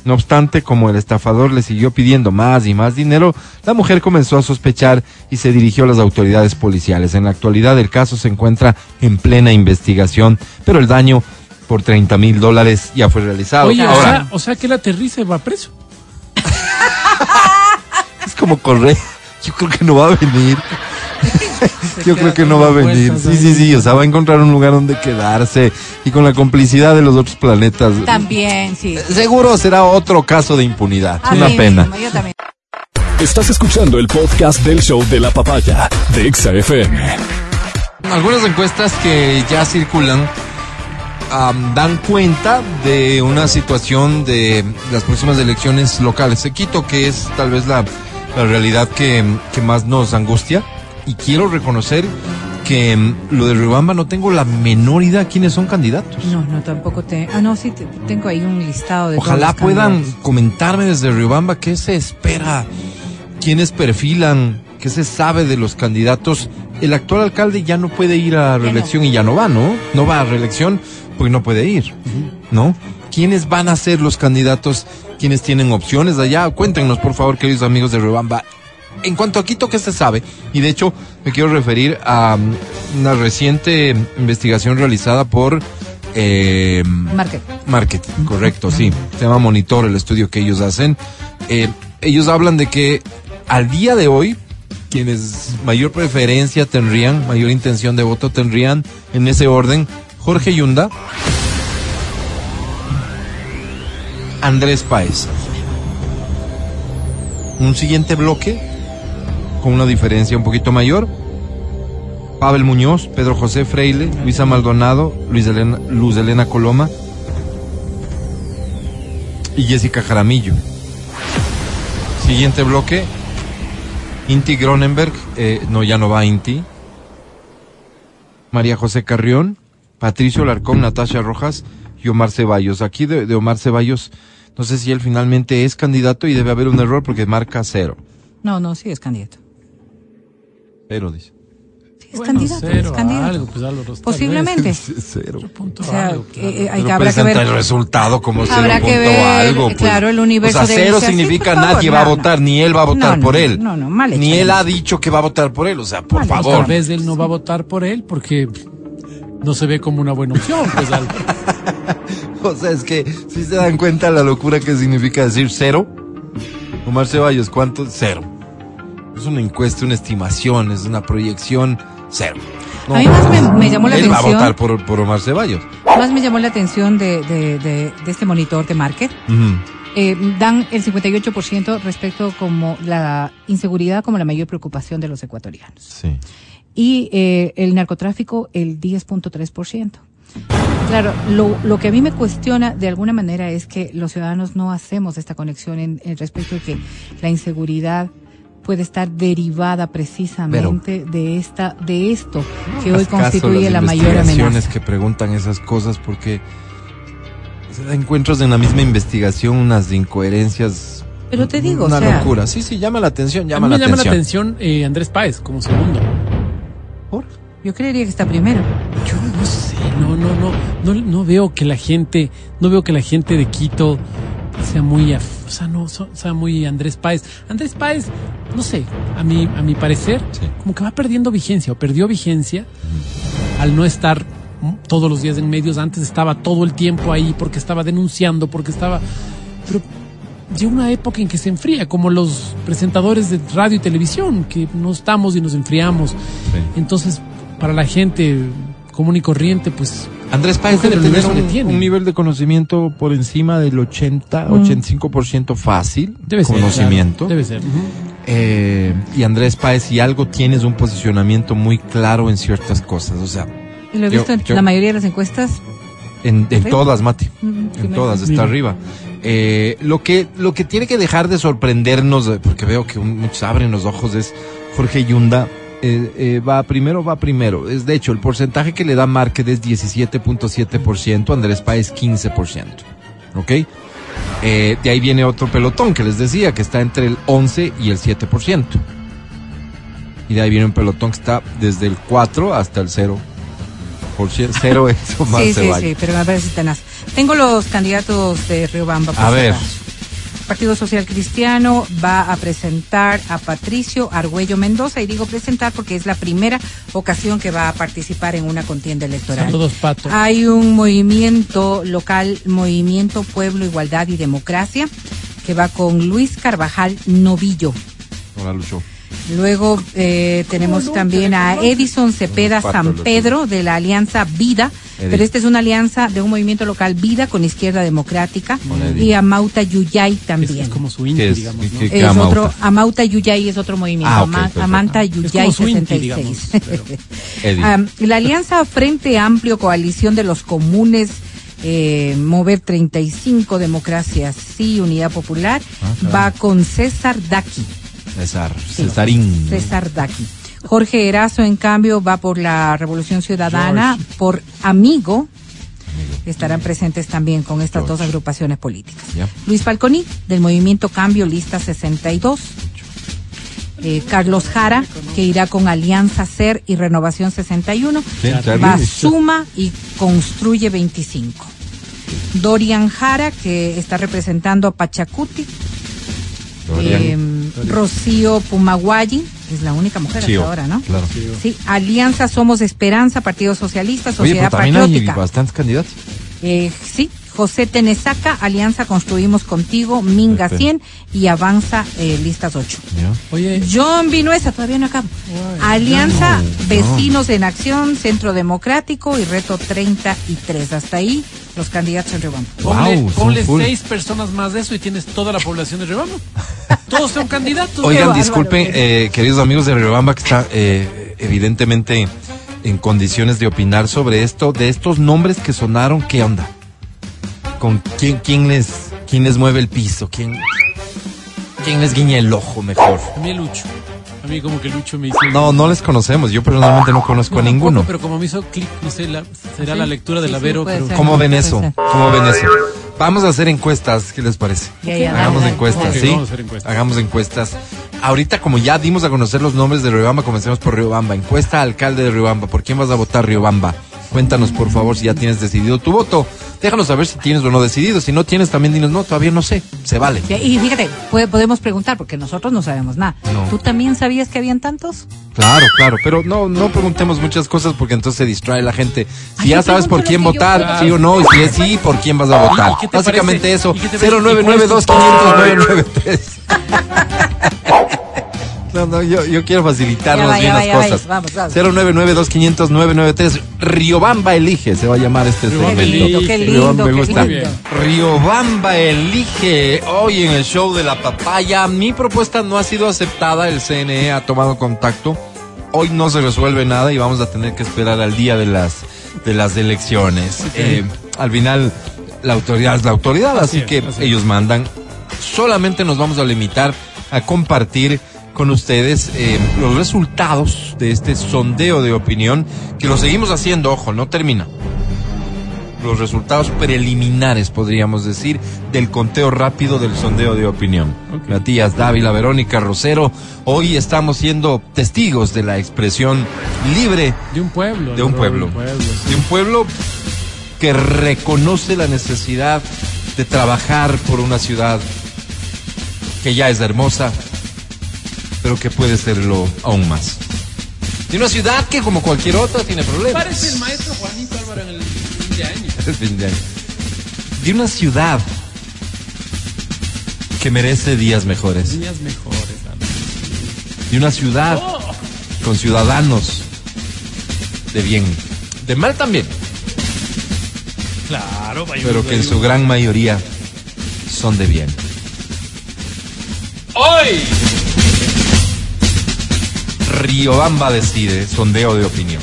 No obstante, como el estafador le siguió pidiendo más y más dinero, la mujer comenzó a sospechar y se dirigió a las autoridades policiales. En la actualidad el caso se encuentra en plena investigación, pero el daño por 30 mil dólares ya fue realizado. Oye, o sea, o sea que el aterriza y va preso. *laughs* es como correr. Yo creo que no va a venir. *laughs* *laughs* Yo creo que no va a venir. Sí, sí, sí. O sea, va a encontrar un lugar donde quedarse y con la complicidad de los otros planetas. También, sí. Seguro será otro caso de impunidad. A Una mí pena. mismo, yo también. Estás escuchando el podcast del show de la papaya de Exa FM. Algunas encuestas que ya circulan dan cuenta de una situación de las próximas elecciones locales de Quito, que es tal vez la, la realidad que, que más nos angustia. Y quiero reconocer que mm, lo de Riobamba no tengo la menor idea quiénes son candidatos. No, no, tampoco te. Ah, no, sí, te- tengo ahí un listado de. Ojalá todos los puedan candidatos. comentarme desde Riobamba qué se espera, quiénes perfilan, qué se sabe de los candidatos. El actual alcalde ya no puede ir a no. reelección y ya no va, ¿no? No va a reelección porque no puede ir, ¿no? ¿Quiénes van a ser los candidatos? ¿Quiénes tienen opciones allá? Cuéntenos, por favor, queridos amigos de Riobamba. En cuanto a Quito, ¿qué se sabe? Y de hecho, me quiero referir a mm, una reciente investigación realizada por... Eh, Market. Marketing, correcto, sí. Se llama Monitor el estudio que ellos hacen. Eh, ellos hablan de que al día de hoy, quienes mayor preferencia tendrían, mayor intención de voto tendrían en ese orden, Jorge Yunda, Andrés Páez. Un siguiente bloque, con una diferencia un poquito mayor, Pavel Muñoz, Pedro José Freile, Luisa Maldonado, Luis Elena, Luz Elena Coloma y Jessica Jaramillo. Siguiente bloque, Inti Gronenberg, eh, no, ya no va Inti. María José Carrión, Patricio Larcón, Natasha Rojas y Omar Ceballos. Aquí de, de Omar Ceballos, no sé si él finalmente es candidato y debe haber un error porque marca cero. No, no, sí es candidato. Cero, dice. Es Bueno, candidato, cero es candidato. algo, pues, Álvaro, Posiblemente. *laughs* Cero. Punto O sea, algo, claro. eh, eh, hay que, habrá que presenta ver. el resultado como cero Habrá que punto ver, algo. pues. claro, el universo O sea, de cero significa favor, nadie va a no. votar, ni él va a votar No, no, por él. no, no, mal Ni él ha dicho que va a votar por él. O sea, por Mal favor. Tal vez él no va a votar por él porque no se ve como una buena opción. Pues, Álvaro. *laughs* O sea, es que si se dan cuenta la locura que significa decir cero. Omar Ceballos, ¿cuánto? Cero. Es una encuesta, una estimación, es una proyección, cero. No, A mí más me, me llamó la él va a atención. votar por, por Omar Ceballos. Más me llamó la atención de, de, de, de este monitor de market. Ujú. Eh, dan el 58% respecto como la inseguridad como la mayor preocupación de los ecuatorianos. Sí. Y eh, el narcotráfico el 10.3%. Claro, lo, lo que a mí me cuestiona de alguna manera es que los ciudadanos no hacemos esta conexión en, en respecto de que la inseguridad puede estar derivada precisamente de esta de esto que hoy constituye las la mayor amenaza. que preguntan esas cosas porque se da encuentros en la misma investigación unas incoherencias. Pero te digo, una o sea, locura. Sí, sí, llama la atención, A llama mí la me llama atención. la atención eh, Andrés Páez como segundo. Yo creería que está primero. Yo no sé, no, no, no, no, no veo que la gente, no veo que la gente de Quito sea muy, o sea, no, sea muy Andrés Páez. Andrés Páez, no sé, a mi, a mi parecer, Sí. como que va perdiendo vigencia o perdió vigencia al no estar todos los días en medios. Antes estaba todo el tiempo ahí porque estaba denunciando, porque estaba, pero llega una época en que se enfría, como los presentadores de radio y televisión, que no estamos y nos enfriamos. Sí. Entonces, para la gente común y corriente, pues Andrés Páez debe tener un, tiene. un nivel de conocimiento por encima del 80, 85% fácil. debe ser. conocimiento. claro, debe ser. Eh, y Andrés Páez, si algo tienes un posicionamiento muy claro en ciertas cosas. O sea, Y lo he Yo- visto en yo- la mayoría de las encuestas. en, todas, Mati. Mm, En todas, está arriba. Eh, lo que lo que tiene que dejar de sorprendernos, porque veo que muchos abren los ojos, es Jorge Yunda. Eh, eh, va primero, va primero. Es de hecho, el porcentaje que le da Márquez es 17.7%, Andrés Páez 15%. ¿Ok? Eh, de ahí viene otro pelotón que les decía, que está entre el 11 y el 7%. Y de ahí viene un pelotón que está desde el 4 hasta el 0%. Por ciento, cero *laughs* es Omar Sí, sí, sí, pero me parece tenaz. Tengo los candidatos de Riobamba. A ver. Partido Social Cristiano va a presentar a Patricio Argüello Mendoza y digo presentar porque es la primera ocasión que va a participar en una contienda electoral. Saludos, Pato. Hay un movimiento local, Movimiento Pueblo, Igualdad y Democracia, que va con Luis Carvajal Novillo. Hola, Lucho. Luego eh, tenemos también a Edison Cepeda Pato, San Pedro de la Alianza Vida. Pero esta es una alianza de un movimiento local Vida con Izquierda Democrática y a Mauta Yuyay Es, también. es como su ¿Qué Inti, es? digamos, ¿no? ¿Qué- qué Es Amauta? otro, Amauta Yuyay es otro movimiento, Ah, ok, Ama- perfecto. Amanta Es Yuyay como su Inti, 66. digamos, *laughs* pero-. Am, la Alianza Frente Amplio Coalición de los Comunes eh, Mover 35 Democracia Sí Unidad Popular Ah, claro. va con César Daki. César, Sí. Cesarín. César Daki. Jorge Erazo, en cambio, va por la Revolución Ciudadana, por Amigo. Estarán presentes también con estas George. dos agrupaciones políticas. Luis Falconi, del Movimiento Cambio, lista 62. Eh, Carlos Jara, que irá con Alianza Ser y Renovación 61. Sí, Charlie. Va Suma y Construye 25. Dorian Jara, que está representando a Pachacuti. Eh, Rocío Pumaguayi, es la única mujer Sí, hasta ahora, ¿no? Claro. Sí, Alianza Somos Esperanza, Partido Socialista, Oye, Sociedad pero también hay Patriótica. bastantes candidatos. Eh, sí, José Tenesaca, Alianza Construimos Contigo, Minga Perfecto. 100 y Avanza eh, Listas 8. ¿ya? Oye, John Vinuesa, todavía no acabo. Alianza no, Vecinos en Acción, Centro Democrático y Reto 33. Hasta ahí los candidatos en Riobamba. ponle, Wow, ponle seis personas más de eso y tienes toda la población de Rebama. *laughs* Todos son candidatos. Oigan, disculpen, eh, queridos amigos de Riobamba, que está eh, evidentemente en condiciones de opinar sobre esto, de estos nombres que sonaron, ¿qué onda? ¿Con quién, quién les, quién les mueve el piso? ¿Quién, quién les guiña el ojo mejor? A mí Lucho. A mí como que Lucho me hizo... No, no les conocemos. Yo personalmente no conozco a tampoco, ninguno. Pero como me hizo clic, no sé, la- será Sí, la lectura sí, del sí, Avero, puede pero... ¿Cómo ven eso? ¿Cómo ven eso? Vamos a hacer encuestas, ¿qué les parece? Hagamos dale, dale. encuestas, Ok, ¿sí? vamos a hacer encuestas. Hagamos encuestas. Ahorita, como ya dimos a conocer los nombres de Riobamba, comencemos por Riobamba. Encuesta alcalde de Riobamba. ¿Por quién vas a votar, Riobamba? Cuéntanos, por favor, si ya tienes decidido tu voto. Déjanos saber si tienes o no decidido. Si no tienes, también dinos, no, todavía no sé. Se vale. Y fíjate, puede- podemos preguntar, porque nosotros no sabemos nada. No. ¿Tú también sabías que habían tantos? Claro, claro, pero no, no preguntemos muchas cosas porque entonces se distrae la gente. Si Ay, ya sabes por quién yo votar, sí o no, y si es sí, por quién vas a votar. ¿Y qué te Básicamente parece? eso. ¿Y qué te parece? 0992 500 993. No, no, yo, yo quiero facilitarnos Ya va, bien ya va, las ya va, cosas. vamos, vamos. 099-2500-993. Riobamba elige, se va a llamar este Riobamba Qué segmento. lindo, qué Riobamba, lindo, qué gusta. lindo. Riobamba elige hoy en el show de la papaya. Mi propuesta no ha sido aceptada, el CNE ha tomado contacto. Hoy no se resuelve nada y vamos a tener que esperar al día de las de las elecciones. Eh, al final la autoridad es la autoridad, así, Así es, que así es. ellos mandan. Solamente nos vamos a limitar a compartir con ustedes eh, los resultados de este sondeo de opinión que lo seguimos haciendo, ojo, no termina. Los resultados preliminares, podríamos decir, del conteo rápido del sondeo de opinión. Ok. Matías Dávila, Verónica Rosero, hoy estamos siendo testigos de la expresión libre De un pueblo. de un pueblo. sí. De un pueblo que reconoce la necesidad de trabajar por una ciudad que ya es hermosa, pero que puede serlo aún más. De una ciudad que como cualquier otra tiene problemas. Parece el maestro Juanito Álvaro en el fin de año. El fin de año. De una ciudad que merece días mejores. Días mejores, Álvaro. De una ciudad Oh, con ciudadanos de bien. De mal también. claro, pero que en su gran mayoría son de bien. ¡Hoy! Riobamba decide, sondeo de opinión.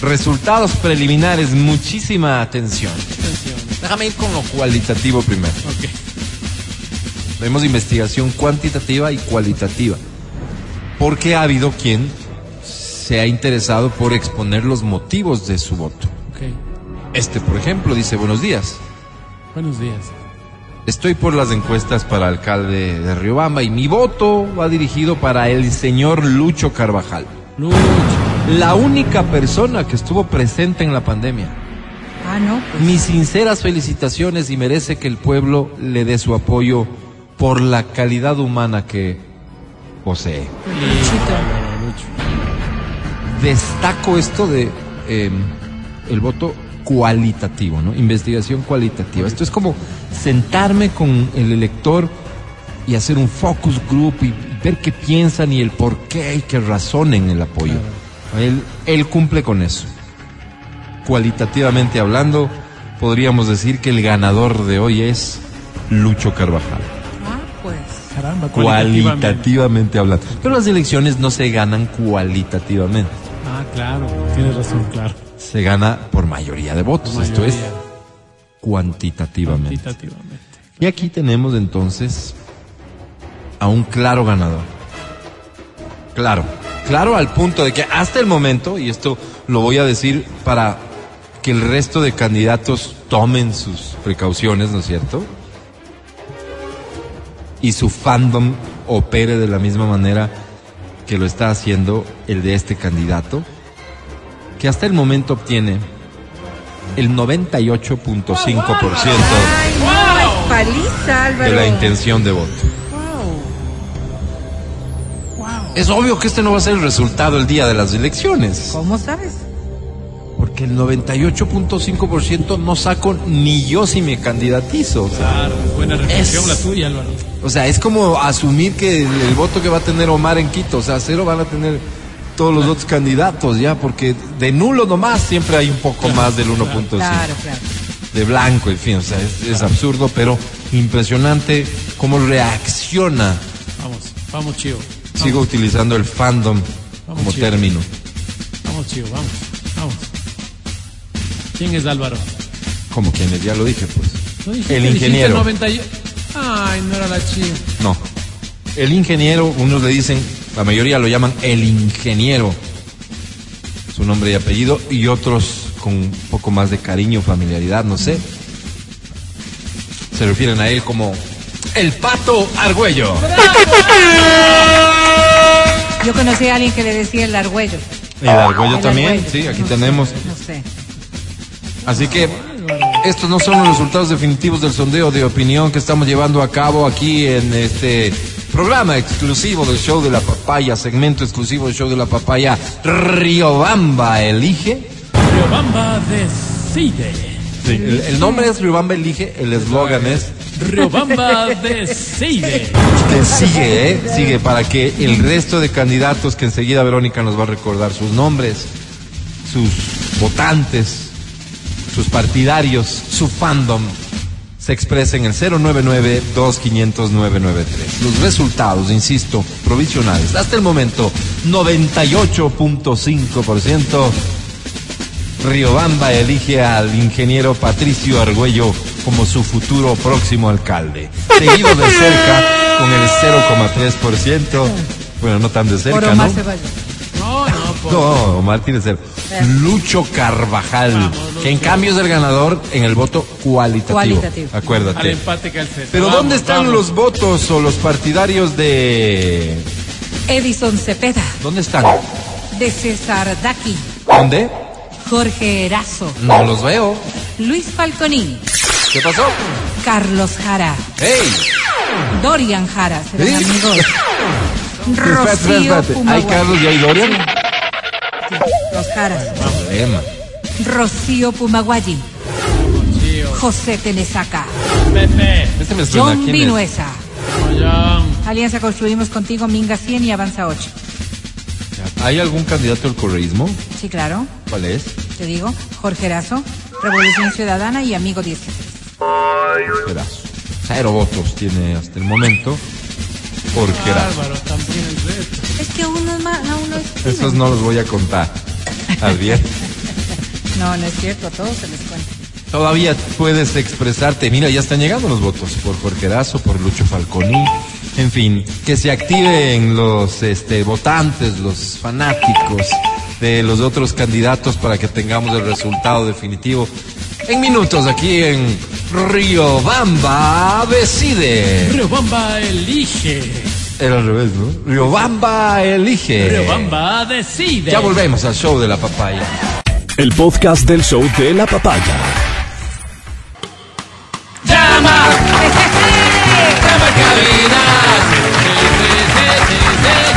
Resultados preliminares, muchísima atención. Atención. Déjame ir con lo cualitativo primero. Ok. Vemos investigación cuantitativa y cualitativa. Porque ha habido quien se ha interesado por exponer los motivos de su voto. Este, por ejemplo, dice buenos días. Buenos días. Estoy por las encuestas para alcalde de Riobamba y mi voto va dirigido para el señor Lucho Carvajal. Lucho. La única persona que estuvo presente en la pandemia. Ah, no, pues. Mis sinceras felicitaciones y merece que el pueblo le dé su apoyo por la calidad humana que posee. Destaco esto de eh, el voto cualitativo, ¿no? Investigación cualitativa. Esto es como sentarme con el elector y hacer un focus group y ver qué piensan y el por qué y que razonen el apoyo. Él, él cumple con eso. Cualitativamente hablando, podríamos decir que el ganador de hoy es Lucho Carvajal. Ah, pues. Caramba, cualitativamente. Cualitativamente hablando. Pero las elecciones no se ganan cualitativamente. Ah, claro. Tienes razón, claro. Se gana por mayoría de votos. Esto es cuantitativamente. Cuantitativamente. Y aquí tenemos entonces a un claro ganador. Claro, claro al punto de que hasta el momento, y esto lo voy a decir para que el resto de candidatos tomen sus precauciones, ¿no es cierto? Y su fandom opere de la misma manera que lo está haciendo el de este candidato, que hasta el momento obtiene el 98.5% Ay, no, es paliza, Álvaro. de la intención de voto. Es obvio que este no va a ser el resultado el día de las elecciones, ¿Cómo sabes? porque el 98.5% no saco ni yo si me candidatizo. O sea, Claro, buena reflexión Es- la tuya, Álvaro. o sea, es como asumir que el, el voto que va a tener Omar en Quito, o sea, cero van a tener todos los otros candidatos ya, porque de nulo nomás siempre hay un poco más del 1.5. Claro, claro. de blanco, en fin, o sea, es, es absurdo, pero impresionante cómo reacciona. Vamos, vamos, Chío. Sigo utilizando el fandom Vamos, como término. Vamos, Chío, vamos, vamos. ¿Quién es Álvaro? Como quienes ya lo dije, pues. ¿No dijiste- El ingeniero. 90 y- Ay, no era la Chío. No. El ingeniero, unos le dicen, la mayoría lo llaman el ingeniero. Su nombre y apellido, y otros con un poco más de cariño, familiaridad, no sé. Se refieren a él como el pato Argüello. Yo conocí a alguien que le decía el argüello. El Argüello El también, argüello. sí, aquí No tenemos. sé, no sé. Así que estos no son los resultados definitivos del sondeo de opinión que estamos llevando a cabo aquí en este programa exclusivo del show de la papaya, segmento exclusivo del show de la papaya. Riobamba elige. Riobamba decide. El, el nombre es Riobamba elige, el eslogan es Riobamba *laughs* decide. Que sigue, ¿eh? Sigue para que el resto de candidatos que enseguida Verónica nos va a recordar sus nombres, sus votantes, sus partidarios, su fandom, se expresen en el 099-2500-993. Los resultados, insisto, provisionales. Hasta el momento, 98.5%. Riobamba elige al ingeniero Patricio Argüello como su futuro próximo alcalde. Seguido de cerca con el 0,3%. Bueno, no tan de cerca, ¿no? No, no, por... No, Omar tiene cero. Lucho Carvajal, que en cambio es el ganador en el voto cualitativo. Cualitativo. Al Acuérdate. empate que al cese. Pero Vamos, ¿dónde están vamos. los votos o los partidarios de... Edison Cepeda, ¿Dónde están? de César Daki, ¿Dónde? Jorge Erazo, No los veo. Luis Falconi, ¿Qué pasó? Carlos Jara, ¡Hey! Dorian Jara, serán ¿Eh? amigos. Rocío. ¿Hay. Carlos y hay Dorian? Los Jaras. Problema. Rocío Pumaguayi, José Tenesaca, Pepe, Este me suena. John. Vinuesa. Alianza Construimos Contigo, Minga 100 y Avanza 8. ¿Hay algún candidato al correísmo? Sí, claro, ¿Cuál es? te digo. Jorge Erazo, Revolución Ciudadana y Amigo 16. Esperazo. Cero votos tiene hasta el momento. Porque era. Álvaro, también el resto. Es que aún no es más, aún no es. Esos no los voy a contar. Adrián. *laughs* No, no es cierto, a todos se les cuenta. Todavía puedes expresarte. Mira, ya están llegando los votos por Jorge Erazo, por Lucho Falconi. En fin, que se activen los este, votantes, los fanáticos de los otros candidatos para que tengamos el resultado definitivo en minutos aquí en Riobamba Decide. Riobamba elige. Era al revés, ¿no? Riobamba elige. Riobamba decide. Ya volvemos al show de la papaya. El podcast del show de la papaya. ¡Llama! ¡Llama cabina!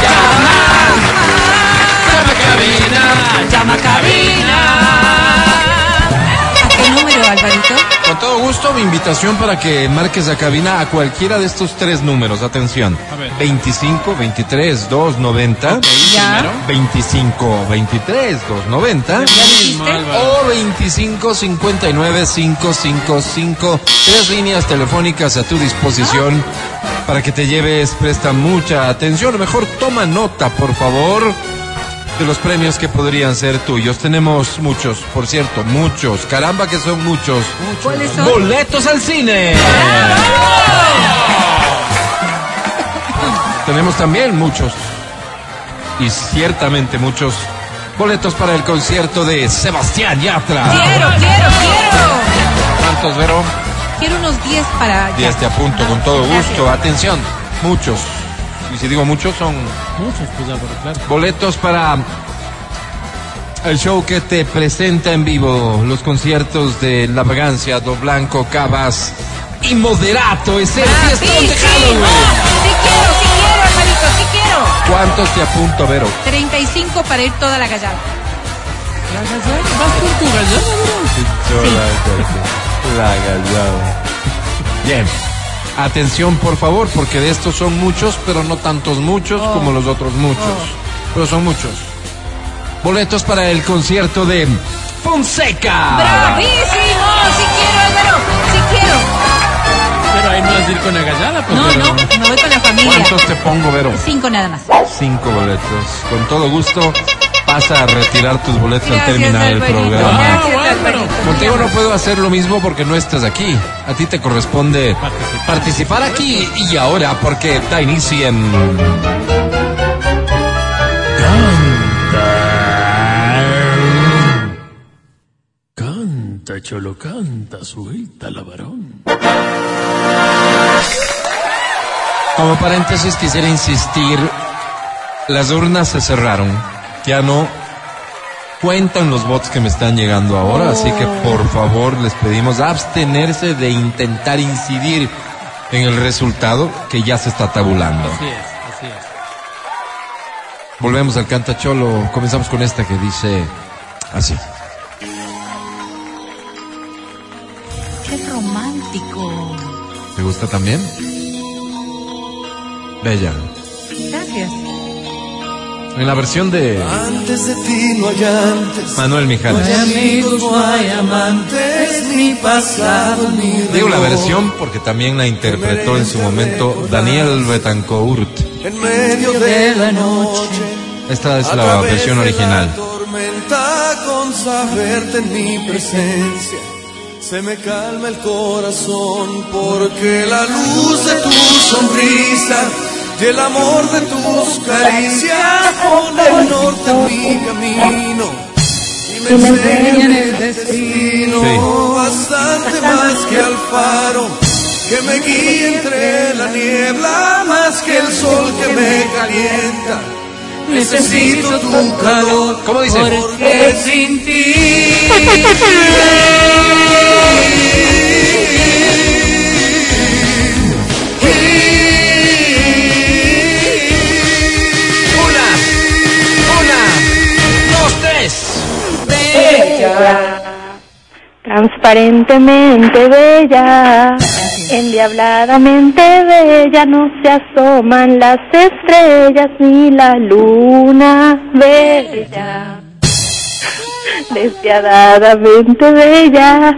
¡Llama! ¡Llama cabina! ¡Llama cabina! ¿A qué número, Alvarito? Con todo gusto, mi invitación para que marques a cabina a cualquiera de estos tres números. Atención. A ver. 25, 23, 290. Ya. 25, 23, 290. ¿Ya dijiste? Álvaro. O 25, 59, 555. Tres líneas telefónicas a tu disposición para que te lleves. Presta mucha atención. Mejor, toma nota, por favor. De los premios que podrían ser tuyos. Tenemos muchos, por cierto, muchos. Caramba que son muchos. ¿Cuáles son? ¡Boletos al cine! Tenemos también muchos, y ciertamente muchos, boletos para el concierto de Sebastián Yatra. Quiero, quiero, quiero. ¿Cuántos, Vero? Quiero unos 10 para. ya. Diez te apunto con todo Gracias. gusto. Atención, muchos. Y si digo muchos, son Muchos, pues Álvaro, claro. boletos para el show que te presenta en vivo los conciertos de La Vagancia, Do Blanco, Cabas y Moderato. Es el Ah, sí, fiestón sí, de sí Halloween. quiero, sí quiero, Alvarito, sí quiero. ¿Cuántos te apunto, Vero? 35 para ir toda la gallada. ¿La gallada? ¿Vas con tu gallada, bro? La gallada. Bien. Atención, por favor, porque de estos son muchos, pero no tantos muchos como los otros muchos. Pero son muchos. Boletos para el concierto de Fonseca. ¡Bravísimo! Sí quiero, Álvaro, sí quiero. Pero ahí no vas a ir con la gallada, pues. No, pero- no, me voy con la familia. ¿Cuántos te pongo, Vero? Cinco nada más. Cinco boletos. Con todo gusto, pasa a retirar tus boletos al terminar el programa. Gracias, Ah. Contigo no puedo hacer lo mismo porque no estás aquí. A ti te corresponde Participar. participar aquí y ahora porque da inicio en... Canta, cholo, canta, suelta la varón. Como paréntesis quisiera insistir, las urnas se cerraron. Ya no cuentan los votos que me están llegando ahora, así que por favor les pedimos abstenerse de intentar incidir en el resultado que ya se está tabulando. Así es, así es. Volvemos al cantacholo, comenzamos con esta que dice así. Qué romántico. ¿Te gusta también? Bella. Gracias. En la versión de Antes de ti no hay antes. Manuel Mijares. amigos, no hay amantes, ni pasado, ni Digo la versión porque también la interpretó en su momento Daniel Betancourt. En medio de la noche. Esta es la versión original. La tormenta con saberte en mi presencia. Se me calma el corazón porque la luz de tu sonrisa y el amor de tus caricias pone el norte en mi camino. Y me enseñan el destino Sí. bastante más que al faro que me guía entre la niebla más que el sol que me calienta. Necesito tu calor. ¿Cómo dice? Porque sin ti. Transparentemente bella, endiabladamente bella, no se asoman las estrellas ni la luna bella. Despiadadamente bella,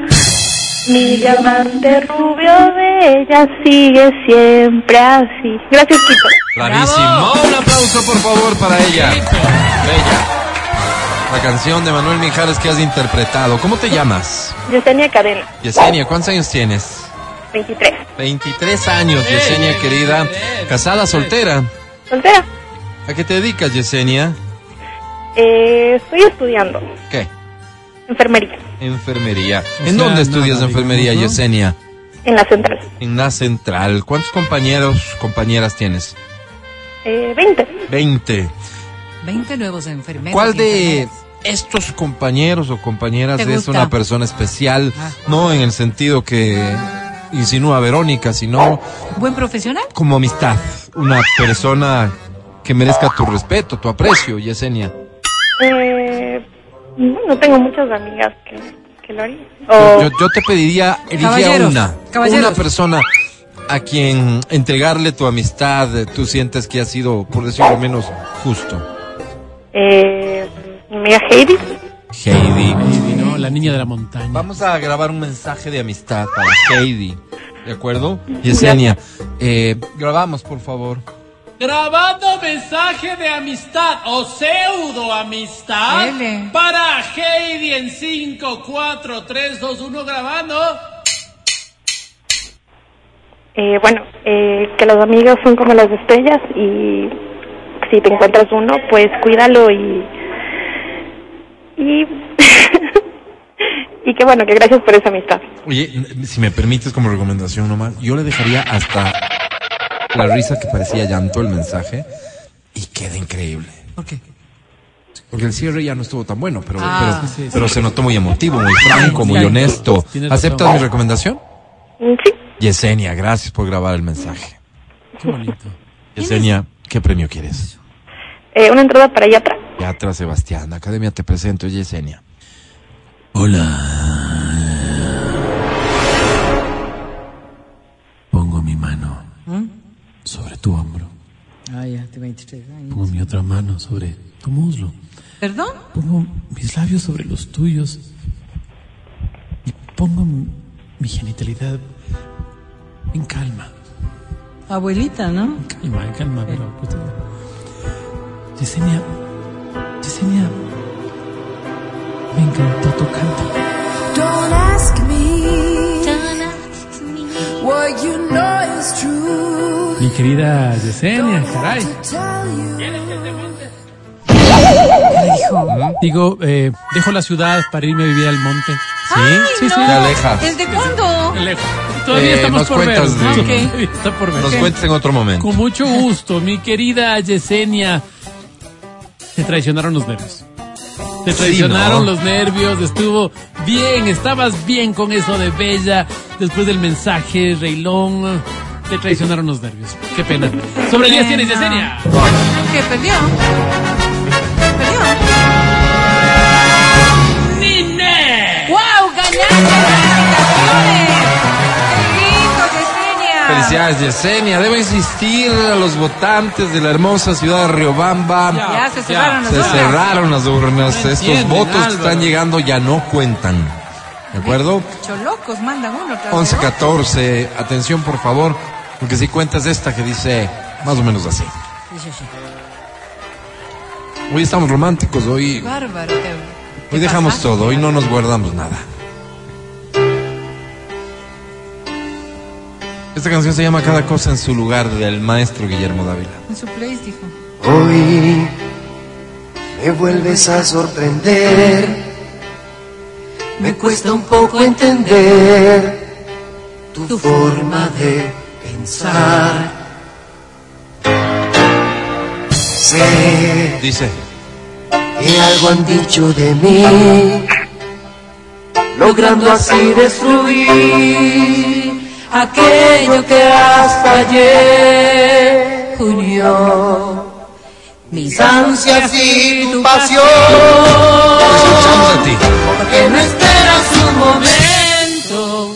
mi diamante rubio bella sigue siempre así. Gracias, Quito. Bravísimo. Un aplauso por favor para ella. Bella. La canción de Manuel Mijares que has interpretado. ¿Cómo te llamas? Yesenia Cadena, Yesenia, ¿cuántos años tienes? 23. 23 años, Yesenia querida. Casada, soltera. Soltera. ¿A qué te dedicas, Yesenia? Eh, estoy estudiando ¿Qué? enfermería Enfermería. O ¿En sea, dónde estudias nada, enfermería, digamos, ¿no? Yesenia? en la central. En la central. ¿Cuántos compañeros, compañeras tienes? Eh, 20. 20. 20 nuevos enfermeros. ¿Cuál de estos compañeros o compañeras ¿Te es una persona especial? Ah. No en el sentido que insinúa Verónica, sino ¿Buen profesional? como amistad. Una persona que merezca tu respeto, tu aprecio, Yesenia. Eh, no tengo muchas amigas que, que lo harían. Yo, O, yo- yo te pediría, elige a una. caballeros. Una persona a quien entregarle tu amistad, tú sientes que ha sido, por decirlo menos, justo. Eh, mi amiga Heidi. Heidi. Heidi, ¿no? La niña de la montaña. Vamos a grabar un mensaje de amistad para Heidi. ¿De acuerdo? Yesenia, eh, grabamos, por favor. Grabando mensaje de amistad o pseudo amistad Ele. para Heidi en 5, 4, 3, 2, 1 grabando. Eh, bueno, eh, que los amigos son como las estrellas y si te encuentras uno, pues cuídalo y... Y... *laughs* y que bueno, que gracias por esa amistad. Oye, si me permites como recomendación nomás, yo le dejaría hasta la risa que parecía llanto el mensaje y queda increíble. ¿Por qué? Porque el cierre ya no estuvo tan bueno, pero, Ah. pero, Sí, sí, pero se notó muy emotivo, muy franco, muy honesto. ¿Aceptas mi recomendación? Mm, Sí, Yesenia, gracias por grabar el mensaje. Qué bonito. Yesenia, ¿qué premio quieres? Eh, una entrada para allá atrás. Teatro Sebastián, Academia te presento, Yesenia. Hola. Pongo mi mano sobre tu hombro. Ah, ya, de 23 años. Pongo mi otra mano sobre tu muslo. ¿Perdón? Pongo mis labios sobre los tuyos. Y pongo mi genitalidad en calma. Abuelita, ¿no? En calma, en calma, pero. Yesenia. Yesenia. Me encantó tu canto. Don't ask me what you know is true. Mi querida Yesenia, caray. You. Digo, eh, dejo la ciudad para irme a vivir al monte. Ay, sí, no. sí. Te alejas. ¿Desde cuándo? Lejos. Todavía Eh, estamos nos por ver. cuentas, ¿no? sí. Todavía está por ver. Nos Ok. cuentes en otro momento. Con mucho gusto, mi querida Yesenia. Te traicionaron los nervios. Te traicionaron ¿no? los nervios, estuvo bien, estabas bien con eso de Bella, después del mensaje, Reilón, te traicionaron los nervios. Qué pena. Sobre 10 tienes, Yesenia. ¿Qué perdió? ¿Perdió? ¡Nine! ¡Wow! ¡Ganaste! Felicidades, Yesenia. Debo insistir a los votantes de la hermosa ciudad de Riobamba. Ya se cerraron las Se urnas. cerraron las urnas. No Estos entienden, votos que están llegando ya no cuentan. ¿De acuerdo? Cholocos mandan uno tras 11, de otro. 14. Atención, por favor. Porque si cuentas esta que dice más o menos así. Sí, sí. Hoy estamos románticos. Hoy, Bárbaro. ¿qué- qué hoy dejamos todo. Hoy no nos guardamos nada. Esta canción se llama Cada cosa en su lugar del maestro Guillermo Dávila. En su place dijo. Hoy me vuelves a sorprender. Me cuesta un poco entender tu forma de pensar. Sé Dice. que algo han dicho de mí, logrando así destruir aquello que hasta ayer unió mis ansias y tu pasión. Porque no esperas un momento.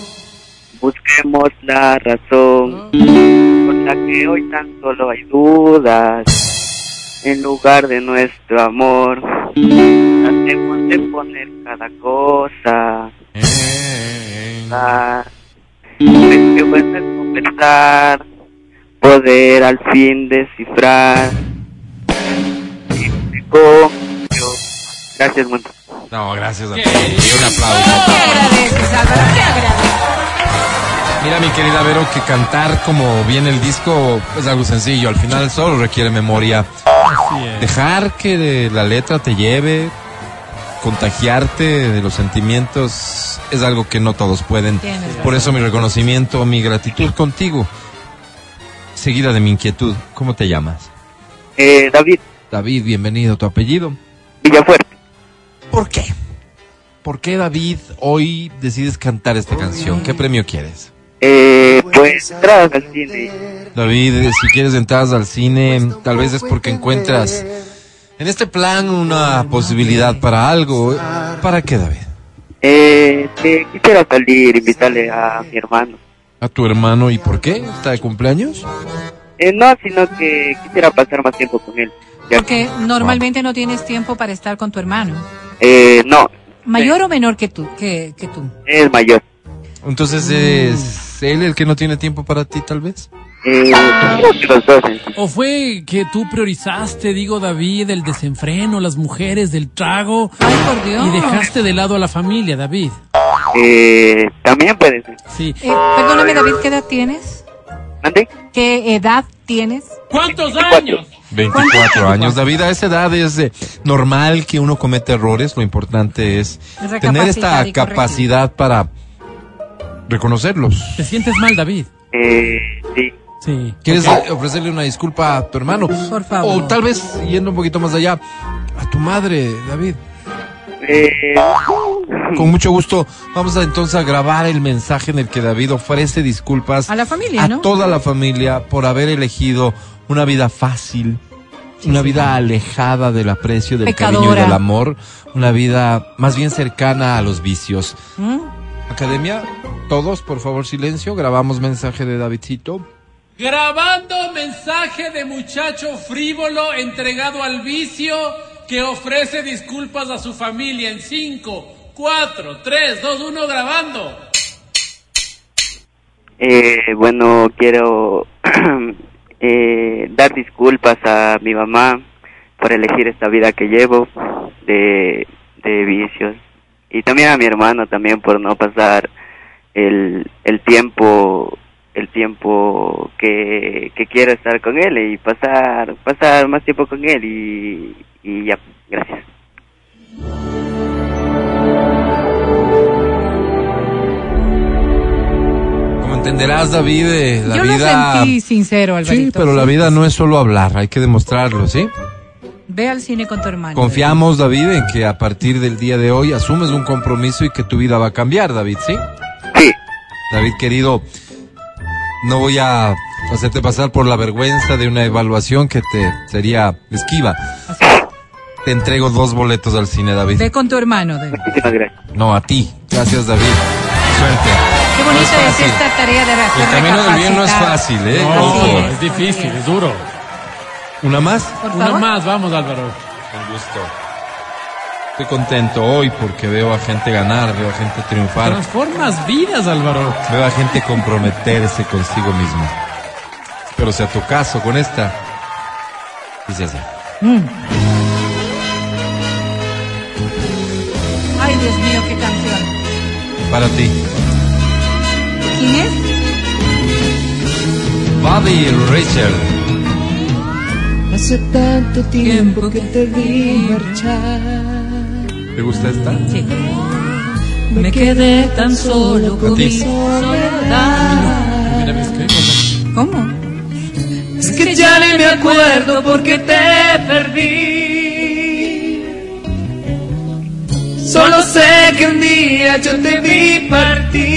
Busquemos la razón por la que hoy tan solo hay dudas. En lugar de nuestro amor, tratemos de poner cada cosa. Ah, es que bueno es conversar, poder al fin descifrar. Gracias, mundo. No, gracias a ti. Y un aplauso. ¿Qué agradeces, Álvaro? ¿Qué agradeces? Mira, mi querida Vero, que cantar como viene el disco es algo sencillo. Al final solo requiere memoria. Así es. Dejar que la letra te lleve, contagiarte de los sentimientos, es algo que no todos pueden. Tienes razón. Por eso mi reconocimiento, mi gratitud contigo. Seguida de mi inquietud. ¿Cómo te llamas? Eh, David David, bienvenido. ¿Tu apellido? Villafuerte. ¿Por qué? ¿Por qué, David, hoy decides cantar esta canción? ¿Qué premio quieres? Eh, pues entradas al cine. David, si quieres entradas al cine, tal vez es porque encuentras en este plan una posibilidad para algo. ¿Para qué, David? Eh, que quisiera salir, invitarle a mi hermano. ¿A tu hermano y por qué? ¿Está de cumpleaños? Eh, no, sino que quisiera pasar más tiempo con él. Ya Porque normalmente no tienes tiempo para estar con tu hermano. Eh, no, ¿Mayor o menor que tú? Que, que tú. es mayor. Entonces es él el que no tiene tiempo para ti, tal vez. Eh. ¿O fue que tú priorizaste, digo David, el desenfreno, las mujeres del trago Ay, por Dios. y dejaste de lado a la familia, David? Eh, también puede ser. Sí. Eh, perdóname, David, ¿qué edad tienes? ¿Mande? ¿Qué edad tienes? ¿Cuántos años? 24 años. David, a esa edad es eh, normal que uno cometa errores. Lo importante es tener esta capacidad para reconocerlos. ¿Te sientes mal, David? Eh, sí. Sí. ¿Quieres ofrecerle una disculpa a tu hermano? Por favor. O tal vez, yendo un poquito más allá, a tu madre, David. Eh, Con mucho gusto, vamos a entonces a grabar el mensaje en el que David ofrece disculpas A la familia, a ¿no? toda la familia por haber elegido una vida fácil, una vida alejada del aprecio, del cariño y del amor, una vida más bien cercana a los vicios. ¿Mm? Academia, todos, por favor, silencio, grabamos mensaje de Davidcito. Grabando mensaje de muchacho frívolo entregado al vicio que ofrece disculpas a su familia en 5, 4, 3, 2, 1, grabando. eh, bueno, quiero *clears throat* eh, dar disculpas a mi mamá por elegir esta vida que llevo de, de vicios. Y también a mi hermano también por no pasar el, el tiempo el tiempo que, que quiero estar con él y pasar pasar más tiempo con él y, y ya, gracias. Como entenderás, David, eh, la Yo vida... lo sentí sincero, Alvarito. Sí, pero la vida no es solo hablar, hay que demostrarlo, ¿sí? Ve al cine con tu hermano. Confiamos, David, en que a partir del día de hoy asumes un compromiso y que tu vida va a cambiar, David, ¿sí? Sí, David, querido, no voy a hacerte pasar por la vergüenza de una evaluación que te sería esquiva. Así. Te entrego dos boletos al cine, David. Ve con tu hermano. David. No, a ti. Gracias, David. Suerte. Qué bonito No es es esta tarea de hacer El camino del bien no es fácil, ¿eh? No, Ojo. es difícil, es duro. ¿Una más? Por Una favor. más, vamos Álvaro. Con gusto. Estoy contento hoy porque veo a gente ganar, veo a gente triunfar, Transformas vidas, Álvaro. veo a gente comprometerse consigo mismo. Pero sea tu caso con esta. Dice así. Ay, Dios mío, qué canción. Para ti. ¿Quién es? Bobby Richard. Hace tanto tiempo que te vi marchar. ¿Te gusta esta? Sí. Me quedé tan solo con ti. mi soledad. ¿Cómo? Es que ya ni me acuerdo porque te perdí. Solo sé que un día yo te vi partir.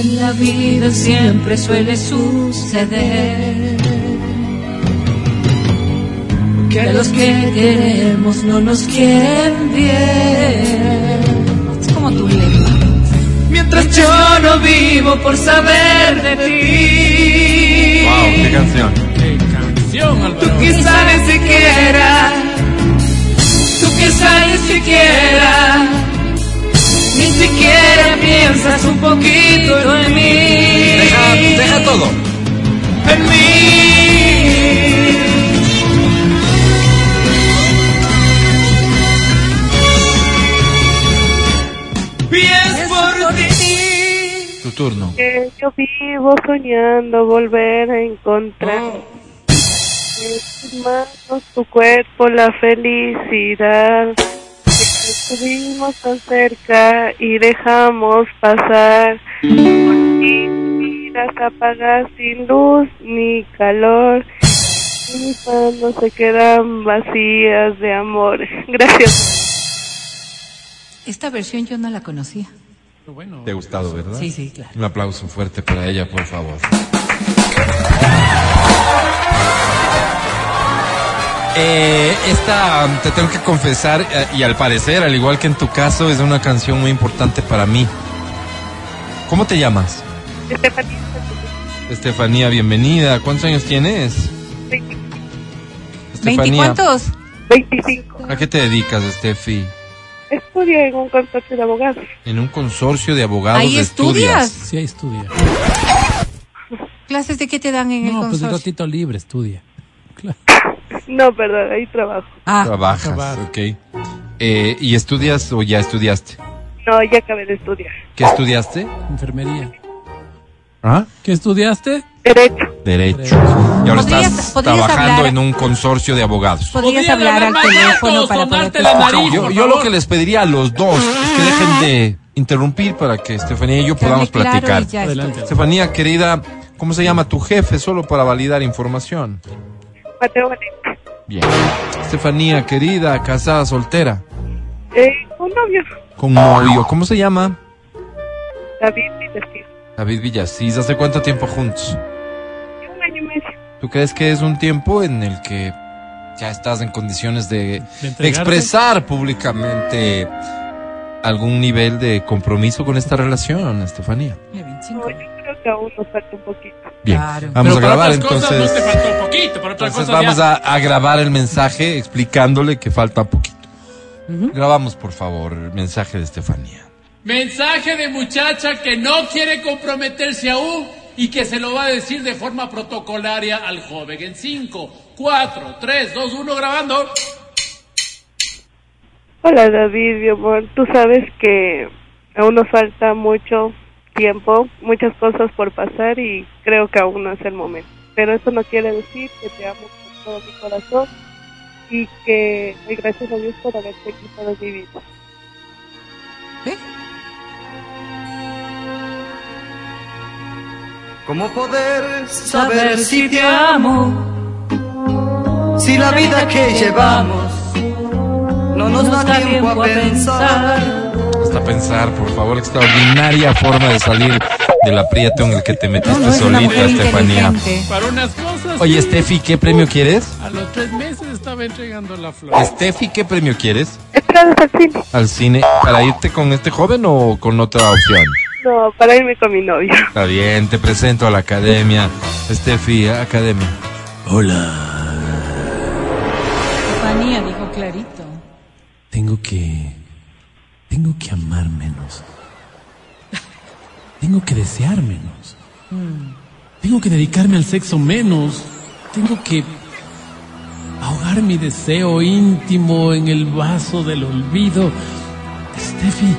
En la vida siempre suele suceder. Que a los que queremos no nos quieren bien. Es como tu lengua. Mientras yo no vivo por saber de ti. Wow, qué canción. ¡Qué canción, Tú quizá ni siquiera, tú quizá ni siquiera, ni siquiera piensas un poquito en mí. Deja, deja todo. En mí. Turno. Que yo vivo soñando volver a encontrar en tus manos tu cuerpo la felicidad que estuvimos tan cerca y dejamos pasar. Y vidas apagadas sin luz ni calor. Y mis manos se quedan vacías de amor. *laughs* Gracias. Esta versión yo no la conocía. Bueno. Te ha gustado, ¿verdad? Sí, sí, claro. Un aplauso fuerte para ella, por favor. Eh, esta, te tengo que confesar, eh, y al parecer, al igual que en tu caso, es una canción muy importante para mí. ¿Cómo te llamas? Estefanía Estefanía, bienvenida. ¿Cuántos años tienes? ¿Veinticuántos? 25 ¿A qué te dedicas, Estefi? Estudia en un consorcio de abogados En un consorcio de abogados ¿Ahí de estudias? Sí, ahí estudia. ¿Clases de qué te dan en el No, pues el consorcio? ratito libre estudia. Claro. no perdón ahí trabajo Ah, Trabajas, trabajar. ok. Eh, ¿Y estudias o ya estudiaste? no ya acabé de estudiar ¿Qué estudiaste? Enfermería. ¿Ah? ¿Qué estudiaste? Derecho Derecho. Y ahora ¿Podrías- estás trabajando hablar- en un consorcio de abogados. podrías hablar al teléfono para poder. Yo, yo lo que les pediría a los dos es que dejen de interrumpir para que Estefanía y yo podamos platicar. Adelante. Estefanía, querida, ¿cómo se llama tu jefe? Solo para validar información. Mateo Valente Bien. Estefanía, querida, casada, soltera, eh, un novio con novio. ¿Cómo se llama? David Villasir David Villasís. ¿Hace cuánto tiempo juntos? Un año y medio ¿Tú crees que es un tiempo en el que ya estás en condiciones de, De expresar públicamente algún nivel de compromiso con esta relación, Estefanía? no, yo creo que aún nos falta un poquito Bien, Claro. vamos Pero a para grabar otras cosas entonces. no te faltó poquito, para otras Entonces cosas vamos ya- a, a grabar el mensaje explicándole que falta poquito. Grabamos, por favor, el mensaje de Estefanía. Mensaje de muchacha que no quiere comprometerse aún y que se lo va a decir de forma protocolaria al joven. En 5, 4, 3, 2, 1, grabando. Hola David, mi amor, tú sabes que aún nos falta mucho tiempo, muchas cosas por pasar y creo que aún no es el momento. Pero eso no quiere decir que te amo con todo mi corazón y que doy gracias a Dios por haberte quitado mi vida. ¿Cómo poder saber si te amo? Si la vida que llevamos no nos da tiempo a pensar. Hasta pensar, por favor, extraordinaria forma de salir del aprieto en el que te metiste No, no, es solita, Estefanía. Para unas cosas. Oye, sí. Steffi, ¿qué premio quieres? A los tres meses estaba entregando la flor. Steffi, ¿qué premio quieres? Entradas al cine. ¿Al cine? ¿Para irte con este joven o con otra opción? No, para irme con mi novio. Está bien, te presento a la academia. Steffi, academia. Hola. Estefanía dijo clarito. Tengo que. Tengo que amar menos. Tengo que desear menos. Tengo que dedicarme al sexo menos. Tengo que ahogar mi deseo íntimo en el vaso del olvido. Steffi.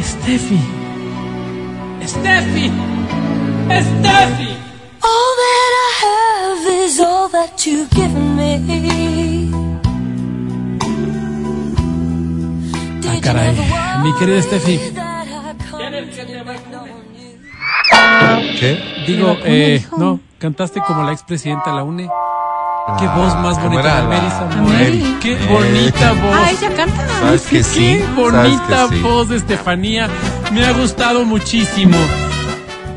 Steffi. Steffi. Steffi. All that I have is all that you've given me. Ah, caray. Mi querida Steffi. ¿Qué? Digo, ¿Pero cómo eh, no, cantaste como la expresidenta de la UNE. Qué voz más ¿cómo bonita de Mary? Qué Eh. bonita voz. Ah, ella canta. ¿Sabes que sí? Qué bonita ¿Sabes que sí? voz de Estefanía. Me ha gustado muchísimo.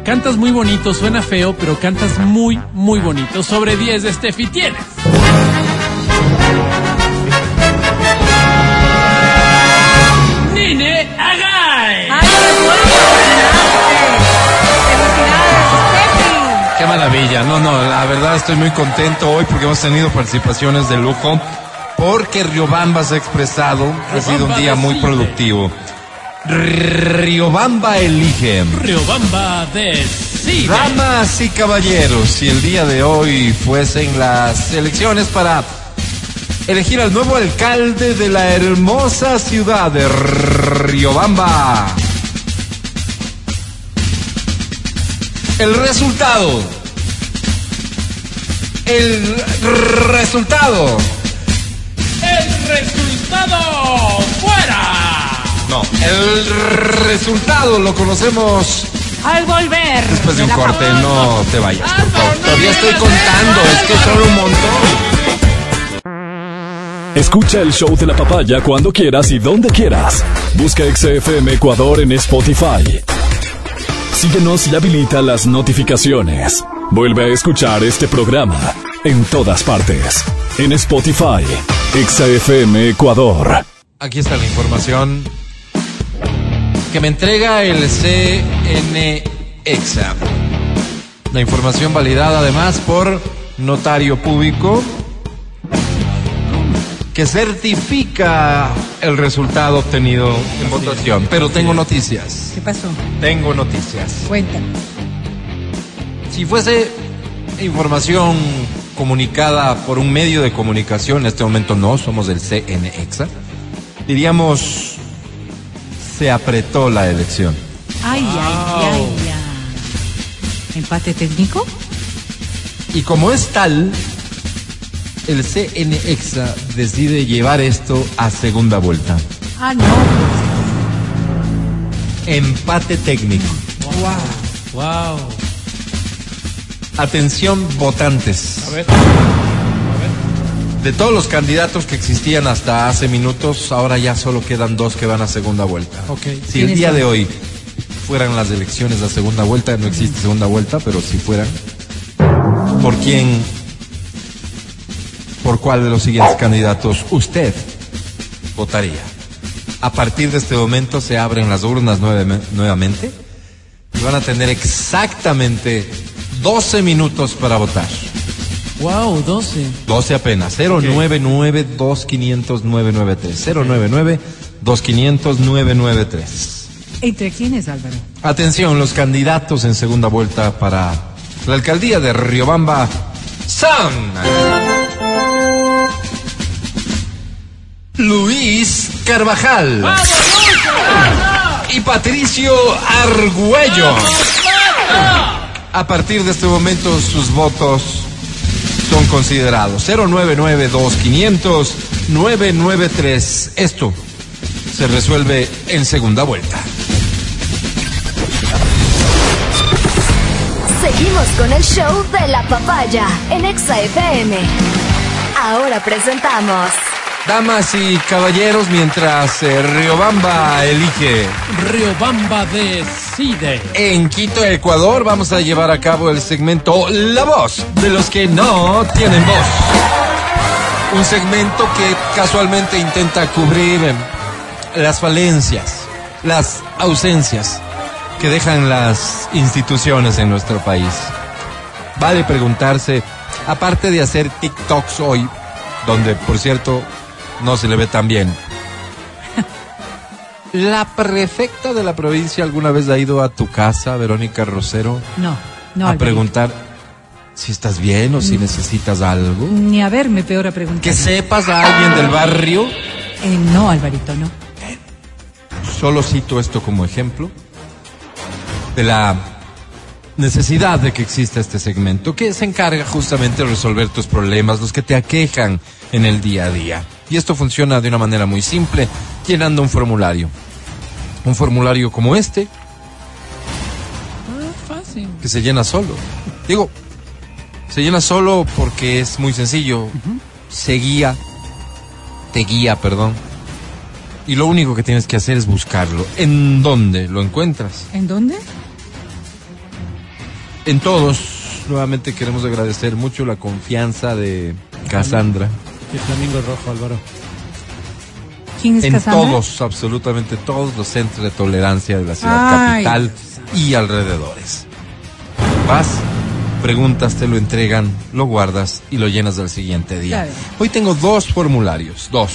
Cantas muy bonito, suena feo, pero cantas muy, muy bonito. Sobre 10 de Steffi tienes. Nine Agay. ¡Ay, qué. Qué maravilla. No, no, la verdad estoy muy contento hoy porque hemos tenido participaciones de lujo. Porque Riobamba se ha expresado. Ha sido un día muy productivo. Riobamba elige. Riobamba de Cine. Damas y caballeros, si el día de hoy fuesen las elecciones para elegir al nuevo alcalde de la hermosa ciudad de Riobamba. El resultado. El resultado. El resultado fuera. No, el resultado lo conocemos Al volver. después de un corte. pausa. No te vayas, por favor. Álvaro, no Todavía estoy contando, es que son un montón. Escucha el show de la papaya cuando quieras y donde quieras. Busca XFM Ecuador en Spotify. Síguenos y habilita las notificaciones. Vuelve a escuchar este programa en todas partes. En Spotify, XFM Ecuador. Aquí está la información que me entrega el CNEXA. La información validada además por notario público que certifica el resultado obtenido en votación. Pero tengo noticias. ¿Qué pasó? Tengo noticias. Cuéntame. Si fuese información comunicada por un medio de comunicación, en este momento no, somos del CNEXA, diríamos, se apretó la elección. Ay, ay, ay, ay. ¿Empate técnico? Y como es tal, el CNEXA decide llevar esto a segunda vuelta. Ah, no. Empate técnico. Wow. Atención votantes. A ver. De todos los candidatos que existían hasta hace minutos, ahora ya solo quedan dos que van a segunda vuelta. Si el ¿Quiénes día son? de hoy fueran las elecciones a segunda vuelta, no existe segunda vuelta, pero si fueran, ¿por quién, por cuál de los siguientes candidatos usted votaría? A partir de este momento se abren las urnas nueve- nuevamente y van a tener exactamente 12 minutos para votar. Wow, 12. 12 apenas. 099 2500 993 099 2500 993 ¿Entre quiénes, Álvaro? Atención, los candidatos en segunda vuelta para la alcaldía de Riobamba son Luis Carvajal y Patricio Argüello. A partir de este momento sus votos son considerados 099 2500 993 Esto se resuelve en segunda vuelta. Seguimos con el show de la papaya en Exa FM. Ahora presentamos Damas y caballeros, mientras eh, Riobamba elige Riobamba decide. en Quito, Ecuador, vamos a llevar a cabo el segmento La Voz de los que no tienen voz. Un segmento que casualmente intenta cubrir eh, las falencias, las ausencias que dejan las instituciones en nuestro país. Vale preguntarse, aparte de hacer TikToks hoy, donde por cierto no se le ve tan bien. *laughs* ¿La prefecta de la provincia alguna vez ha ido a tu casa, Verónica Rosero, No, no. a preguntar si estás bien o si necesitas algo? Ni a verme peor a preguntar. Que sepas a alguien del barrio. Eh, no, Alvarito, no. Solo cito esto como ejemplo de la necesidad de que exista este segmento que se encarga justamente de resolver tus problemas, los que te aquejan en el día a día. Y esto funciona de una manera muy simple, llenando un formulario. Un formulario como este, Ah, fácil. que se llena solo. Digo, se llena solo porque es muy sencillo. Se guía, te guía, perdón. Y lo único que tienes que hacer es buscarlo. ¿En dónde lo encuentras? ¿En dónde? En todos, nuevamente queremos agradecer mucho la confianza de Cassandra. El flamingo rojo, Álvaro. ¿Quién es En Cassandra? todos, absolutamente todos los centros de tolerancia de la ciudad Ay. capital y alrededores. Vas, preguntas, te lo entregan, lo guardas y lo llenas al siguiente día. Claro. Hoy tengo dos formularios, dos.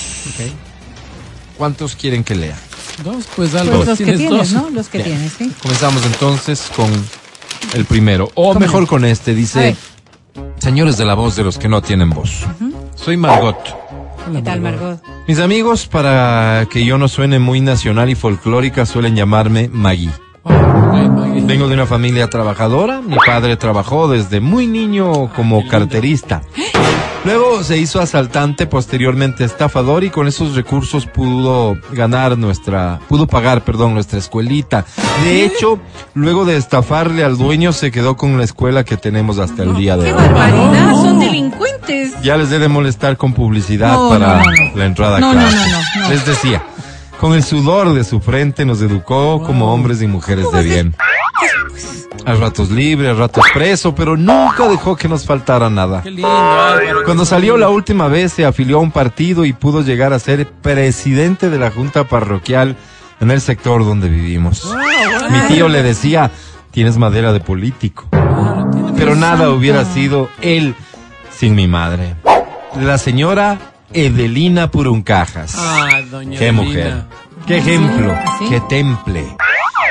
¿Cuántos quieren que lea? Dos, pues Álvaro, Pues los que tienes dos. ¿no? Los que Bien. tienes, sí. Comenzamos entonces con el primero, o mejor con este, dice, señores de la voz de los que no tienen voz. Soy Margot. ¿Qué tal, Margot? Mis amigos, para que yo no suene muy nacional y folclórica, suelen llamarme Maggie. Vengo de una familia trabajadora. Mi padre trabajó desde muy niño como carterista. Luego se hizo asaltante, posteriormente estafador y con esos recursos pudo ganar nuestra, pudo pagar, perdón, nuestra escuelita. De hecho, luego de estafarle al dueño se quedó con la escuela que tenemos hasta el día de ¡Qué hoy. barbaridad! Son delincuentes. Ya les he de molestar con publicidad No, para no, no, no. la entrada a clase. no, no, no. Les decía, con el sudor de su frente nos educó como hombres y mujeres de bien. A ratos libre, a ratos preso, pero nunca dejó que nos faltara nada. Qué lindo, Álvaro. Cuando salió la última vez se afilió a un partido y pudo llegar a ser presidente de la junta parroquial en el sector donde vivimos. Mi tío le decía, tienes madera de político. Pero nada hubiera sido él sin mi madre. La señora Edelina Puruncajas. Ah, doña Qué mujer. Qué ejemplo. ¿Sí? Qué temple.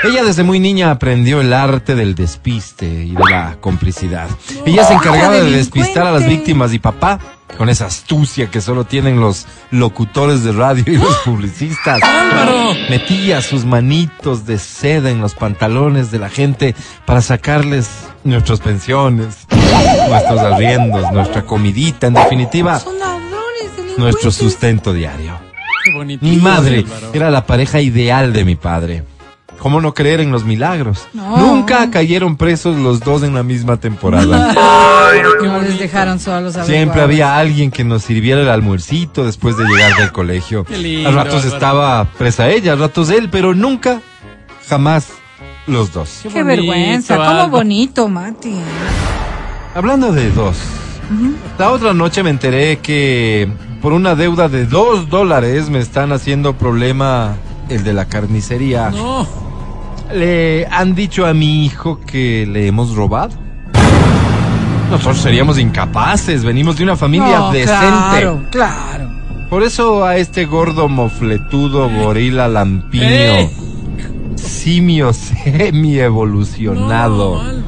Ella desde muy niña aprendió el arte del despiste y de la complicidad. Ella se encargaba de despistar a las víctimas y papá, con esa astucia que solo tienen los locutores de radio y los publicistas, Álvaro. metía sus manitos de seda en los pantalones de la gente para sacarles nuestras pensiones, nuestros arriendos, nuestra comidita, en definitiva, Son ladrones, delincuentes. nuestro sustento diario. Qué bonito. Mi madre Álvaro. era la pareja ideal de mi padre. ¿Cómo no creer en los milagros? No. Nunca cayeron presos los dos en la misma temporada. *laughs* No les dejaron solos a Siempre había alguien que nos sirviera el almuercito después de llegar del colegio. Qué lindo, a ratos estaba presa ella, a ratos él, pero nunca, jamás los dos. Qué bonito, vergüenza, cómo bonito, Mati. Hablando de dos, la otra noche me enteré que por una deuda de dos dólares me están haciendo problema el de la carnicería. No. Le han dicho a mi hijo que le hemos robado. Nosotros seríamos incapaces, venimos de una familia No, decente. Claro, claro. Por eso a este gordo mofletudo gorila lampiño, ¡Eh! simio semi evolucionado, No,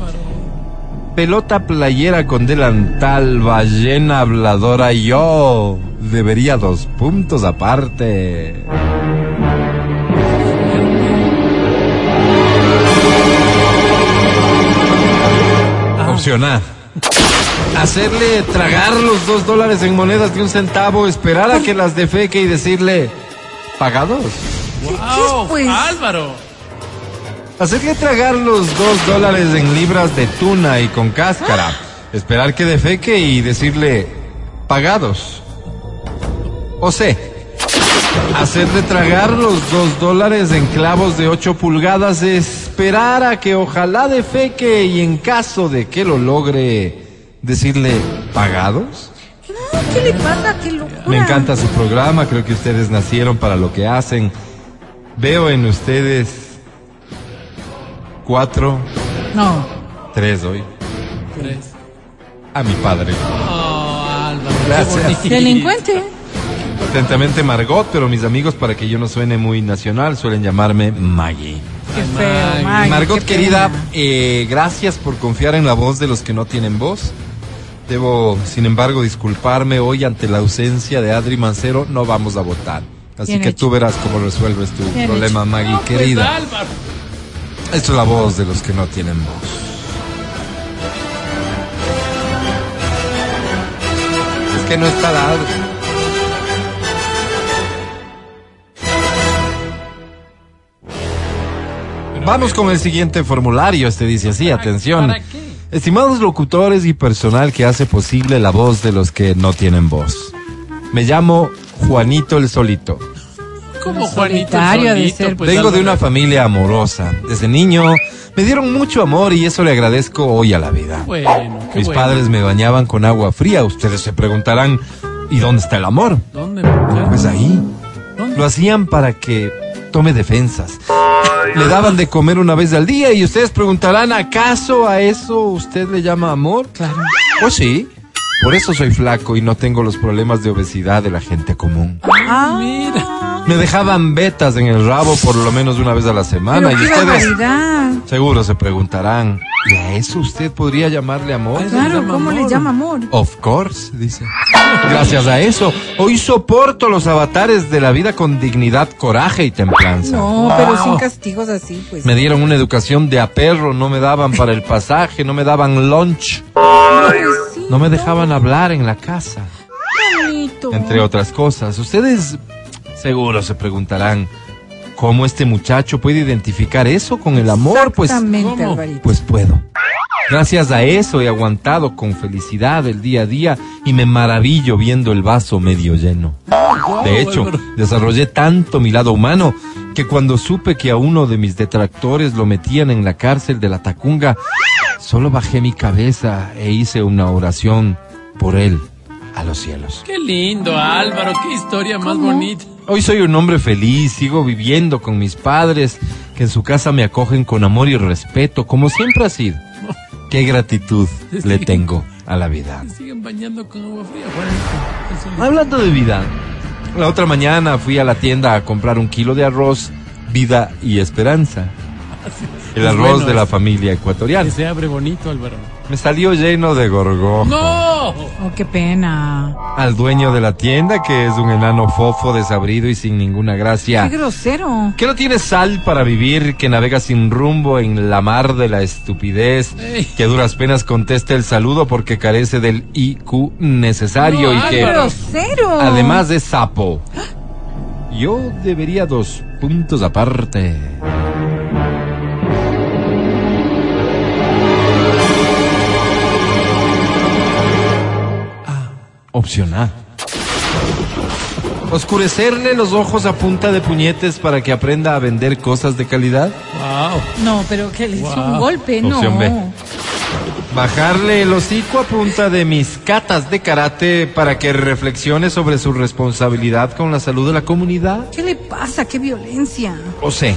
pelota playera con delantal, ballena habladora, yo debería dos puntos aparte. Hacerle tragar los dos dólares en monedas de un centavo, esperar a que las defeque y decirle, pagados. Wow, pues? Álvaro. Hacerle tragar los dos dólares en libras de tuna y con cáscara. Esperar que defeque y decirle, pagados. O C. Hacerle tragar los dos dólares en clavos de 8 pulgadas, esperar a que ojalá defeque y en caso de que lo logre, decirle pagados. No, ¿qué le pasa? ¿Qué locura? Me encanta su programa, creo que ustedes nacieron para lo que hacen. Veo en ustedes cuatro, No. tres hoy, Tres. a mi padre. Oh, Álvaro. Gracias. Delincuente. Atentamente Margot, pero mis amigos, para que yo no suene muy nacional, suelen llamarme Maggie. Qué feo, Maggie, Margot, qué querida, eh, gracias por confiar en la voz de los que no tienen voz. Debo, sin embargo, disculparme hoy ante la ausencia de Adri Mancero. No vamos a votar. Así Bien que hecho. tú verás cómo resuelves tu Bien problema, hecho. Maggie, No, pues, querida. Álvaro. Esto es la voz de los que no tienen voz. Es que no está dado. Vamos con el siguiente formulario. Este dice así, atención. ¿Para qué? Estimados locutores y personal que hace posible la voz de los que no tienen voz. Me llamo Juanito el Solito. Como Juanito de solito, pues, Vengo de una familia amorosa. Desde niño me dieron mucho amor y eso le agradezco hoy a la vida. Bueno, qué Mis bueno. padres me bañaban con agua fría. Ustedes se preguntarán, ¿y dónde está el amor? ¿Dónde? Pues ahí. ¿Dónde? Lo hacían para que tome defensas. Le daban de comer una vez al día y ustedes preguntarán, ¿acaso a eso usted le llama amor? Claro. Pues sí. Por eso soy flaco y no tengo los problemas de obesidad de la gente común. Ah, Mira. Me dejaban betas en el rabo por lo menos una vez a la semana pero y qué ustedes barbaridad. seguro se preguntarán, ¿y a eso usted podría llamarle amor? Claro, ¿cómo le amor. llama amor? Of course, dice. Gracias a eso, hoy soporto los avatares de la vida con dignidad, coraje y templanza. No, pero sin castigos así, pues. Me dieron una educación de a perro, no me daban para el pasaje, no me daban lunch, no me dejaban hablar en la casa, bonito. entre otras cosas. Ustedes seguro se preguntarán, ¿cómo este muchacho puede identificar eso con el amor? Pues ¿cómo? Pues puedo. Gracias a eso he aguantado con felicidad el día a día y me maravillo viendo el vaso medio lleno. De hecho, desarrollé tanto mi lado humano que cuando supe que a uno de mis detractores lo metían en la cárcel de la Tacunga, solo bajé mi cabeza e hice una oración por él a los cielos. Qué lindo, Álvaro. Qué historia más ¿Cómo? bonita. Hoy soy un hombre feliz, sigo viviendo con mis padres, que en su casa me acogen con amor y respeto, como siempre ha sido. Qué gratitud *laughs* le tengo a la vida. Se siguen bañando con agua fría, Juanito. Eso le- Hablando de vida, la otra mañana fui a la tienda a comprar un kilo de arroz, vida y esperanza. *laughs* El arroz bueno de la familia Que ecuatoriana. se abre bonito, Álvaro. Me salió lleno de gorgojo. ¡No! Oh, qué pena. Al dueño de la tienda, que es un enano fofo, desabrido y sin ninguna gracia. Qué grosero. Que no tiene sal para vivir, que navega sin rumbo en la mar de la estupidez, Ey. que a duras penas contesta el saludo porque carece del IQ necesario No, y que. Grosero. además es sapo. Yo debería dos puntos aparte. Opción A. Oscurecerle los ojos a punta de puñetes para que aprenda a vender cosas de calidad. ¡Wow! No, pero que le hizo Wow. un golpe, no. Opción B. Bajarle el hocico a punta de mis catas de karate para que reflexione sobre su responsabilidad con la salud de la comunidad. ¿Qué le pasa? ¡Qué violencia! O C.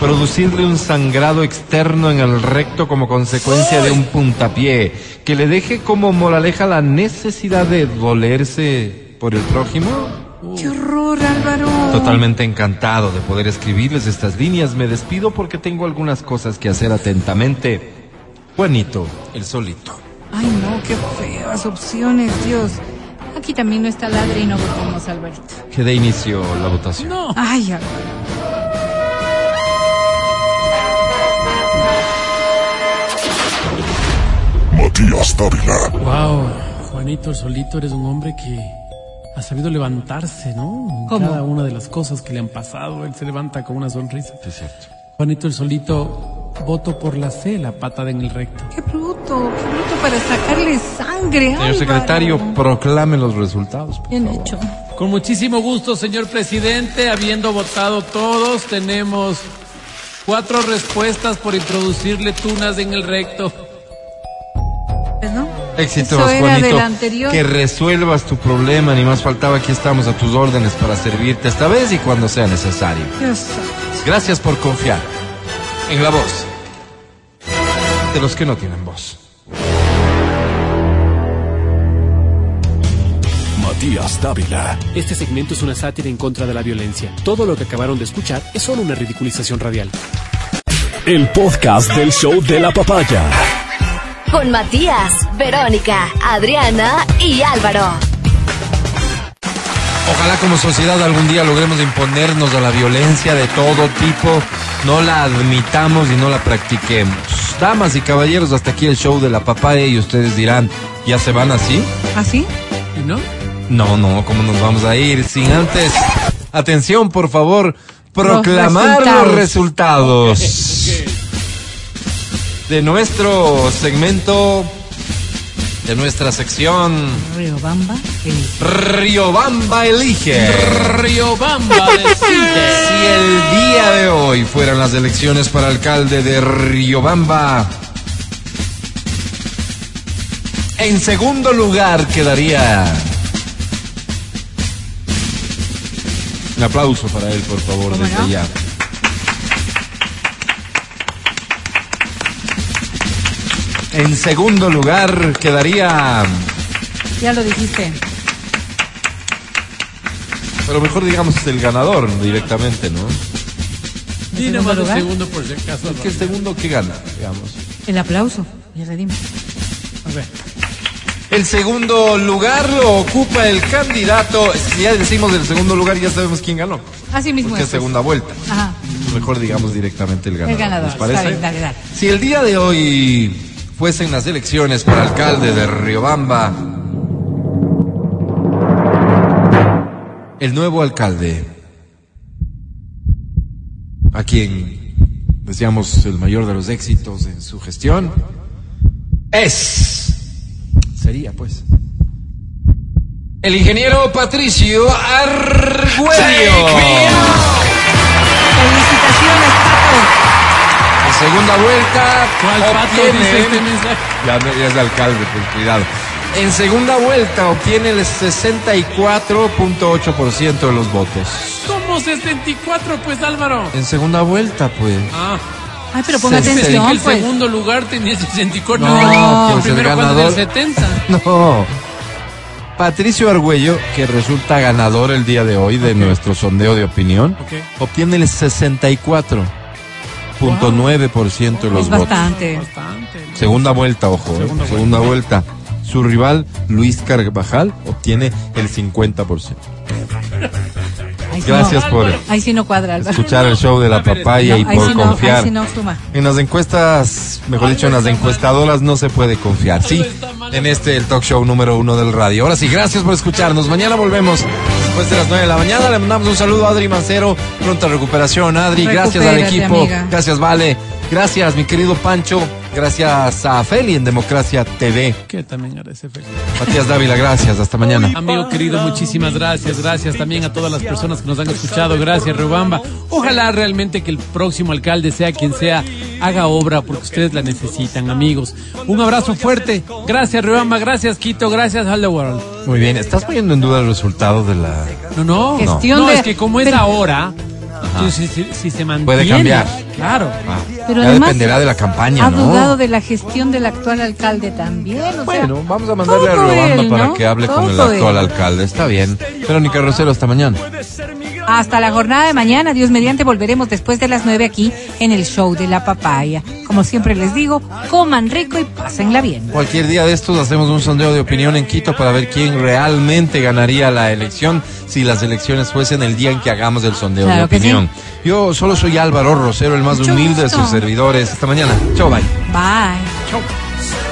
Producirle un sangrado externo en el recto como consecuencia de un puntapié que le deje como moraleja la necesidad de dolerse por el prójimo. ¡Qué horror, Álvaro! Totalmente encantado de poder escribirles estas líneas. Me despido porque tengo algunas cosas que hacer atentamente. Juanito, el solito. Ay, no, qué feas opciones, Dios. Aquí también no está ladre y no votamos, Alvarito. Que dé inicio la votación. No. Ay, Álvaro. Matías Dávila. Wow, Juanito el solito, eres un hombre que ha sabido levantarse, ¿no? En ¿Cómo? Cada una de las cosas que le han pasado, él se levanta con una sonrisa. Es cierto. Juanito el solito, voto por la C, la patada en el recto. ¡Qué bruto! ¡Qué bruto para sacarle sangre, Señor Álvaro! secretario, proclame los resultados. por Bien favor. hecho. Con muchísimo gusto, señor presidente. Habiendo votado todos, tenemos cuatro respuestas por introducirle tunas en el recto. Éxitos, Eso era Juanito. del anterior. Que resuelvas tu problema, ni más faltaba. Aquí estamos a tus órdenes para servirte esta vez y cuando sea necesario. Gracias por confiar en la voz de los que no tienen voz. Matías Dávila. Este segmento es una sátira en contra de la violencia. Todo lo que acabaron de escuchar es solo una ridiculización radial. El podcast del show de la papaya. Con Matías, Verónica, Adriana y Álvaro. Ojalá como sociedad algún día logremos imponernos a la violencia de todo tipo, no la admitamos y no la practiquemos. Damas y caballeros, hasta aquí el show de la papaya y ustedes dirán, ¿ya se van así? ¿Así? ¿Y no? No, no, ¿cómo nos vamos a ir? Sin antes, atención por favor, proclamar los resultados, de nuestro segmento, de nuestra sección Riobamba. el- Riobamba Elige. Riobamba decide. Si el día de hoy fueran las elecciones para alcalde de Riobamba, en segundo lugar quedaría. Un aplauso para él, por favor, ¿Cómo desde no? ya. En segundo lugar quedaría. Ya lo dijiste. Pero mejor digamos el ganador directamente, ¿no? Di ¿En nomás segundo por si acaso. Es que el segundo que gana, digamos. El aplauso. Ya le dimos. A ver. El segundo lugar lo ocupa el candidato. Si ya decimos el segundo lugar, ya sabemos quién ganó. Así mismo Porque es. es segunda vuelta. Ajá. Mejor digamos directamente el ganador. El ganador. ¿Les parece? Está bien, dale, dale. Si el día de hoy fuesen las elecciones para alcalde de Riobamba, el nuevo alcalde, a quien deseamos el mayor de los éxitos en su gestión, es, sería pues, el ingeniero Patricio Argüello. Segunda vuelta ¿Cuál pato obtiene... dice este mensaje? Ya, no- ya es de alcalde, pues cuidado. En segunda vuelta obtiene el 64.8% de los votos. ¿Cómo 64, pues Álvaro? En segunda vuelta, pues. Ah, Ay, pero ponga atención, el pues. segundo lugar tenía 64. No, el pues el primero cuando ganador. del 70. *laughs* No. Patricio Argüello, que resulta ganador el día de hoy de nuestro sondeo de opinión, obtiene el 64.9% de los Es votos. bastante. Segunda vuelta, ojo, ¿eh? segunda, vuelta. Su rival, Luis Carvajal, obtiene el 50%. Ahí Gracias no, por Ahí sí no cuadra, escuchar el show de la papaya y por sí confiar. sí. En las encuestas, mejor dicho, en las encuestadoras no se puede confiar. Sí, en este el talk show número uno del radio. Ahora sí, gracias por escucharnos. Mañana volvemos después de las nueve de la mañana. Le mandamos un saludo a Adri Mancero. Pronta recuperación, Adri. Gracias al equipo. amiga. Gracias, Vale. Gracias, mi querido Pancho. Gracias a Feli en Democracia TV. Que también agradece feliz. Matías Dávila, gracias. Hasta mañana. Amigo querido, muchísimas gracias. Gracias también a todas las personas que nos han escuchado. Gracias, Riobamba. Ojalá realmente que el próximo alcalde, sea quien sea, haga obra porque ustedes la necesitan, amigos. Un abrazo fuerte. Gracias, Riobamba. Gracias, Quito. Gracias, All the World. Muy bien. ¿Estás poniendo en duda el resultado de la... No, no. Gestión no, de- es que como es pero- ahora, entonces, si, si se mantiene. Puede cambiar. Claro. Ah, Pero ya además dependerá de la campaña, Ha ¿no? dudado de la gestión del actual alcalde también. O Bueno, sea, vamos a mandarle a todo Riobamba él, para ¿no? que hable con el Todo actual él. alcalde. Está bien. Verónica Rosero, hasta mañana. Hasta la jornada de mañana, Dios mediante, volveremos después de las nueve aquí en el show de la papaya. Como siempre les digo, coman rico y pásenla bien. Cualquier día de estos hacemos un sondeo de opinión en Quito para ver quién realmente ganaría la elección si las elecciones fuesen el día en que hagamos el sondeo Claro de opinión. Yo solo soy Álvaro Rosero, el más Mucho humilde de sus servidores. Hasta mañana. Chao, bye. Bye.